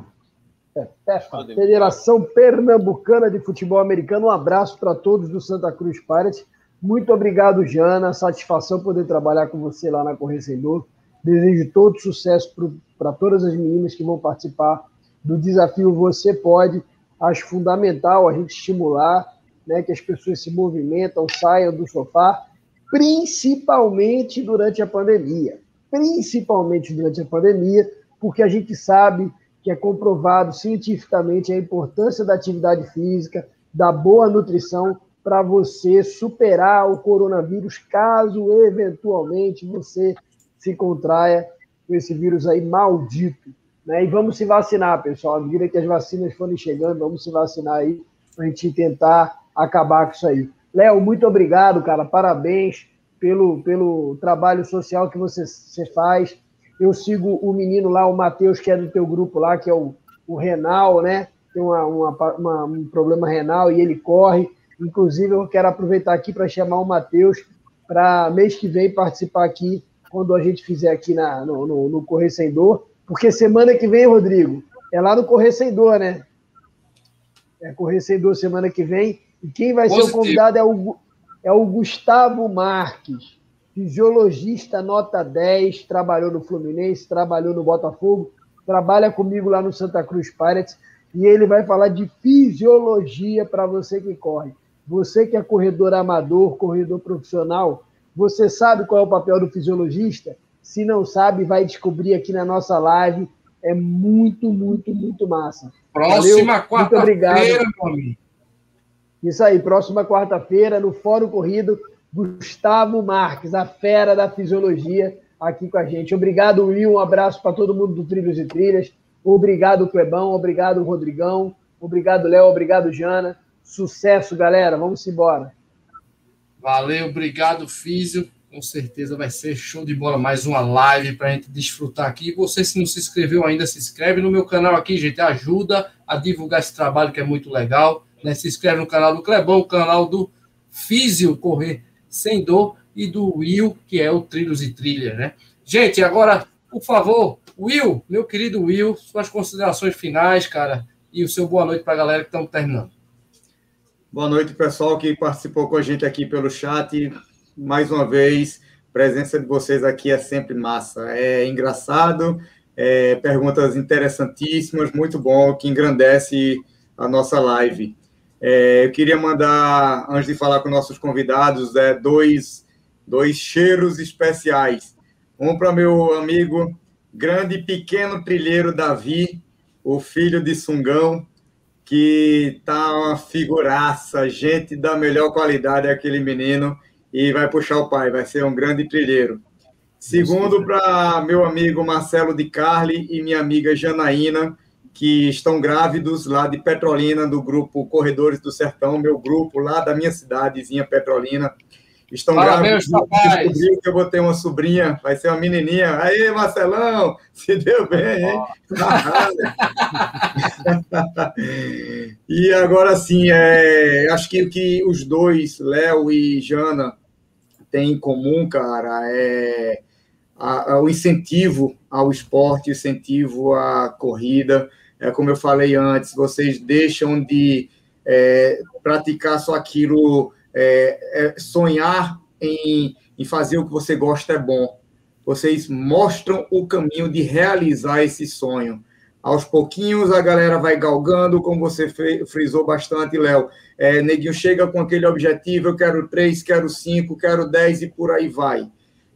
FEPEFA, Federação Pernambucana de Futebol Americano. Um abraço para todos do Santa Cruz Pirates. Muito obrigado, Jana. Satisfação poder trabalhar com você lá na Correcedor. Desejo todo sucesso para todas as meninas que vão participar do desafio Você Pode. Acho fundamental a gente estimular né, que as pessoas se movimentam, saiam do sofá, principalmente durante a pandemia. Principalmente durante a pandemia, porque a gente sabe que é comprovado cientificamente a importância da atividade física, da boa nutrição para você superar o coronavírus, caso eventualmente você se contraia com esse vírus aí maldito. Né? E vamos se vacinar, pessoal. À medida que as vacinas forem chegando, vamos se vacinar aí para a gente tentar acabar com isso aí. Léo, muito obrigado, cara. Parabéns pelo, pelo trabalho social que você, você faz. Eu sigo o menino lá, o Matheus, que é do teu grupo lá, que é o, o renal, né? Tem uma, uma, uma, um problema renal e ele corre. Inclusive, eu quero aproveitar aqui para chamar o Matheus para mês que vem participar aqui, quando a gente fizer aqui na, no, no, no Correr Sem Dor. Porque semana que vem, Rodrigo, é lá no Correr Sem Dor, né? É Correr Sem Dor semana que vem. E quem vai Positivo. ser o convidado é o, é o Gustavo Marques, fisiologista nota 10, trabalhou no Fluminense, trabalhou no Botafogo, trabalha comigo lá no Santa Cruz Pirates, e ele vai falar de fisiologia para você que corre. Você que é corredor amador, corredor profissional, você sabe qual é o papel do fisiologista? Se não sabe, vai descobrir aqui na nossa live. É muito, muito, muito massa. Próxima quarta-feira, meu amigo. Isso aí, próxima quarta-feira, no Fórum Corrido, Gustavo Marques, a fera da fisiologia, aqui com a gente. Obrigado, Will. Um abraço para todo mundo do Trilhos e Trilhas. Obrigado, Clebão. Obrigado, Rodrigão. Obrigado, Léo. Obrigado, Jana. Sucesso, galera. Vamos embora. Valeu, obrigado, Físio. Com certeza vai ser show de bola. Mais uma live para a gente desfrutar aqui. Você, se não se inscreveu ainda, se inscreve no meu canal aqui, gente. Ajuda a divulgar esse trabalho que é muito legal. Né? Se inscreve no canal do Clebão, canal do Físio Correr Sem Dor e do Will, que é o Trilhos e Trilha, né? Gente, agora, por favor, Will, meu querido Will, suas considerações finais, cara, e o seu boa noite para a galera que estamos terminando. Boa noite, pessoal que participou com a gente aqui pelo chat. Mais uma vez, presença de vocês aqui é sempre massa. É engraçado, é, perguntas interessantíssimas, muito bom, que engrandece a nossa live. É, eu queria mandar, antes de falar com nossos convidados, é, dois, dois cheiros especiais. Um para meu amigo, grande e pequeno trilheiro Davi, o filho de Sungão, que tá uma figuraça, gente da melhor qualidade, aquele menino, e vai puxar o pai, vai ser um grande trilheiro. Segundo, para meu amigo Marcelo de Carli e minha amiga Janaína, que estão grávidos lá de Petrolina, do grupo Corredores do Sertão, meu grupo lá da minha cidadezinha Petrolina. Estão Parabéns, grávidos, descobriu que eu vou ter uma sobrinha, vai ser uma menininha. Aí, Marcelão, se deu bem, hein? e agora sim, é, acho que o que os dois, Léo e Jana, têm em comum, cara, é a, a, o incentivo ao esporte, o incentivo à corrida. É como eu falei antes, vocês deixam de é, praticar só aquilo é, é, sonhar em, em fazer o que você gosta é bom. Vocês mostram o caminho de realizar esse sonho. Aos pouquinhos a galera vai galgando, como você frisou bastante, Léo. É, neguinho chega com aquele objetivo: eu quero três, quero cinco, quero dez e por aí vai.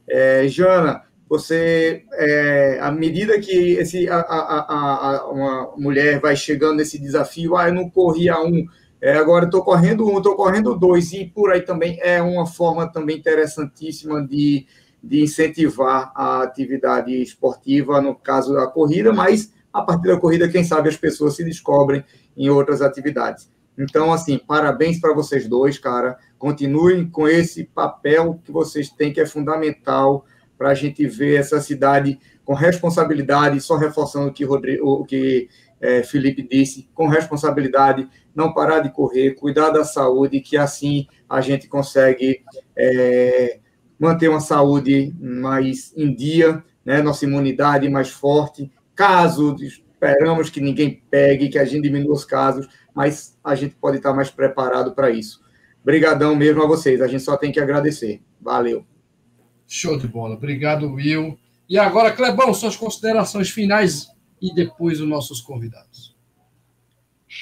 É, Jana, você, é, à medida que esse, a, a, a, uma mulher vai chegando nesse desafio, ah, eu não corri a um, é, agora estou correndo um, estou correndo dois, e por aí também é uma forma também interessantíssima de, de incentivar a atividade esportiva, no caso da corrida, mas a partir da corrida, quem sabe as pessoas se descobrem em outras atividades. Então, assim, parabéns para vocês dois, cara. Continuem com esse papel que vocês têm, que é fundamental para a gente ver essa cidade com responsabilidade, só reforçando o que, Rodrigo, o que é, Felipe disse, com responsabilidade, não parar de correr, cuidar da saúde, que assim a gente consegue é, manter uma saúde mais em dia, né, nossa imunidade mais forte. Caso esperamos que ninguém pegue, que a gente diminua os casos, mas a gente pode estar mais preparado para isso. Obrigadão mesmo a vocês, a gente só tem que agradecer. Valeu. Show de bola. Obrigado, Will. E agora, Clebão, suas considerações finais e depois os nossos convidados.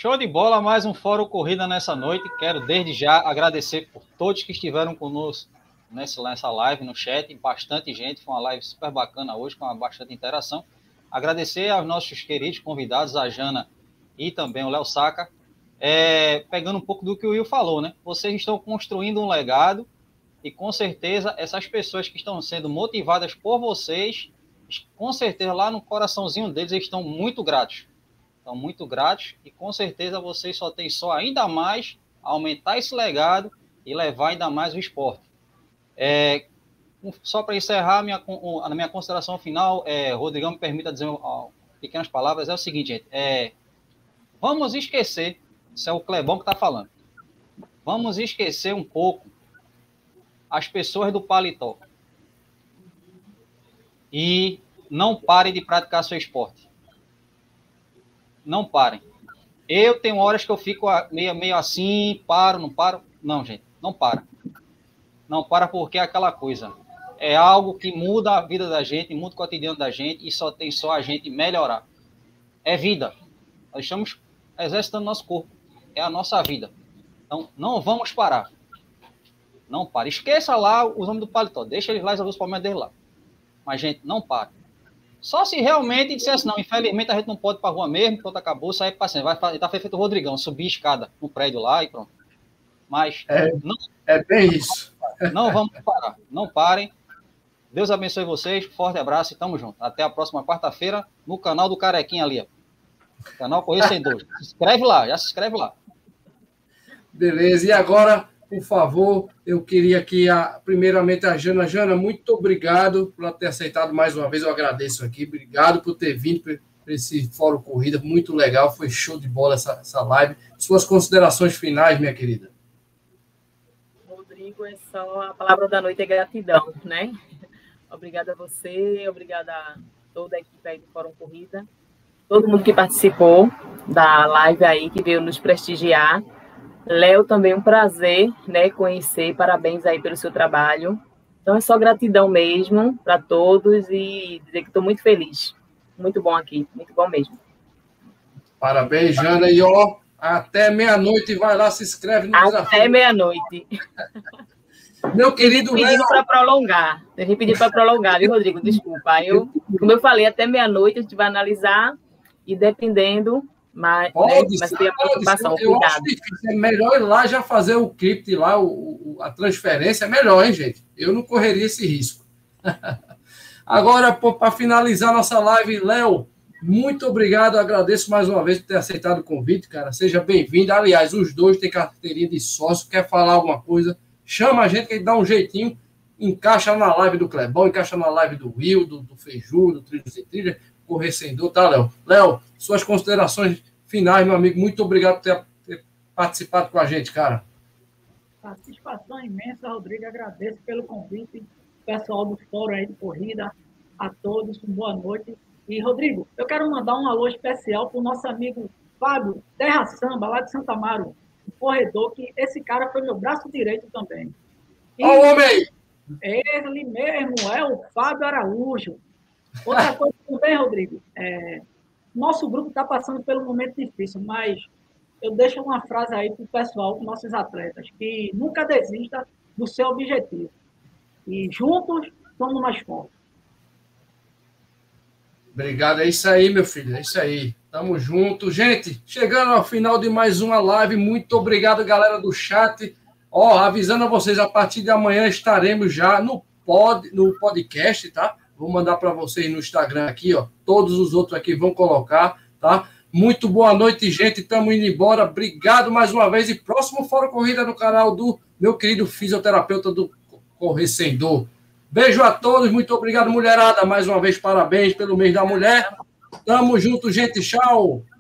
Show de bola, mais um Fórum Corrida nessa noite. Quero desde já agradecer por todos que estiveram conosco nessa, nessa live, no chat. Bastante gente, foi uma live super bacana hoje, com bastante interação. Agradecer aos nossos queridos convidados, a Jana e também o Léo Saca. É, pegando um pouco do que o Will falou, né? Vocês estão construindo um legado e com certeza essas pessoas que estão sendo motivadas por vocês, com certeza lá no coraçãozinho deles eles estão muito gratos estão muito gratos e com certeza vocês só têm só ainda mais aumentar esse legado e levar ainda mais o esporte. É, só para encerrar minha, a minha consideração final, é, Rodrigão me permita dizer ó, pequenas palavras, é o seguinte, gente, é, vamos esquecer, isso é o Clebão que está falando, vamos esquecer um pouco as pessoas do paletó e não parem de praticar seu esporte não parem. Eu tenho horas que eu fico meio, meio assim, paro, não paro. Não, gente, não para. Não para porque é aquela coisa. É algo que muda a vida da gente, muda o cotidiano da gente e só tem só a gente melhorar. É vida. Nós estamos exercitando nosso corpo. É a nossa vida. Então, não vamos parar. Não para. Esqueça lá os homens do paletó. Deixa eles lá resolver os problemas deles lá. Mas, gente, não para. Só se realmente dissesse, não, infelizmente a gente não pode ir para a rua mesmo, pronto, acabou, sair paciente. Vai tá feito o Rodrigão, subir escada no prédio lá e pronto. Mas é, não, é bem isso. Não vamos parar, não parem. Deus abençoe vocês, forte abraço e tamo junto. Até a próxima quarta-feira no canal do Carequinha ali. Ó. Canal Correio Sem Dúvida. Se inscreve lá, já se inscreve lá. Beleza, e agora por favor, eu queria que, a, primeiramente, a Jana. Jana, muito obrigado por ter aceitado mais uma vez, eu agradeço aqui. Obrigado por ter vindo para esse Fórum Corrida, muito legal, foi show de bola essa, essa live. Suas considerações finais, minha querida. Rodrigo, é só a palavra da noite é gratidão, né? Obrigada a você, obrigada a toda a equipe aí do Fórum Corrida, todo mundo que participou da live aí, que veio nos prestigiar Léo, também um prazer, né, conhecer. Parabéns aí pelo seu trabalho. Então é só gratidão mesmo para todos e dizer que estou muito feliz. Muito bom aqui, muito bom mesmo. Parabéns, Jana. E ó, até meia-noite vai lá, se inscreve no até desafio. Até meia-noite. Meu querido Léo. Para prolongar. A gente pediu para prolongar, viu, Rodrigo? Desculpa. Eu, como eu falei, até meia-noite a gente vai analisar e dependendo mas, pode, né, mas tem a preocupação, eu cuidado. Acho difícil. É melhor ir lá já fazer o cripto lá, o, a transferência. É melhor, hein, gente? Eu não correria esse risco. Agora, para finalizar nossa live, Léo, muito obrigado. Agradeço mais uma vez por ter aceitado o convite, cara. Seja bem-vindo. Aliás, os dois têm carteirinha de sócio. Quer falar alguma coisa? Chama a gente que dá um jeitinho. Encaixa na live do Clebão, encaixa na live do Will, do, do Feiju, do Trilhos e Trilha correr sem dor, tá, Léo? Léo, suas considerações finais, meu amigo. Muito obrigado por ter, ter participado com a gente, cara. Satisfação imensa, Rodrigo. Agradeço pelo convite, pessoal do Fórum aí de Corrida, a todos, boa noite. E, Rodrigo, eu quero mandar um alô especial para o nosso amigo Fábio Terra Samba, lá de Santa Amaro, um corredor, que esse cara foi meu braço direito também. Olha o homem! Ele mesmo é o Fábio Araújo. Outra coisa também, Rodrigo, é, nosso grupo está passando pelo momento difícil, mas eu deixo uma frase aí para o pessoal, para nossos atletas, que nunca desista do seu objetivo. E juntos somos mais fortes. Obrigado, é isso aí, meu filho, é isso aí. Tamo junto. Gente, chegando ao final de mais uma live, muito obrigado, galera do chat. Ó, avisando a vocês, a partir de amanhã estaremos já no pod, no podcast, tá? Vou mandar para vocês no Instagram aqui, ó. Todos os outros aqui vão colocar, tá? Muito boa noite, gente. Estamos indo embora. Obrigado mais uma vez. E próximo Fora Corrida no canal do meu querido fisioterapeuta do Correr Sem Dor. Beijo a todos. Muito obrigado, mulherada. Mais uma vez, parabéns pelo mês da mulher. Tamo junto, gente. Tchau.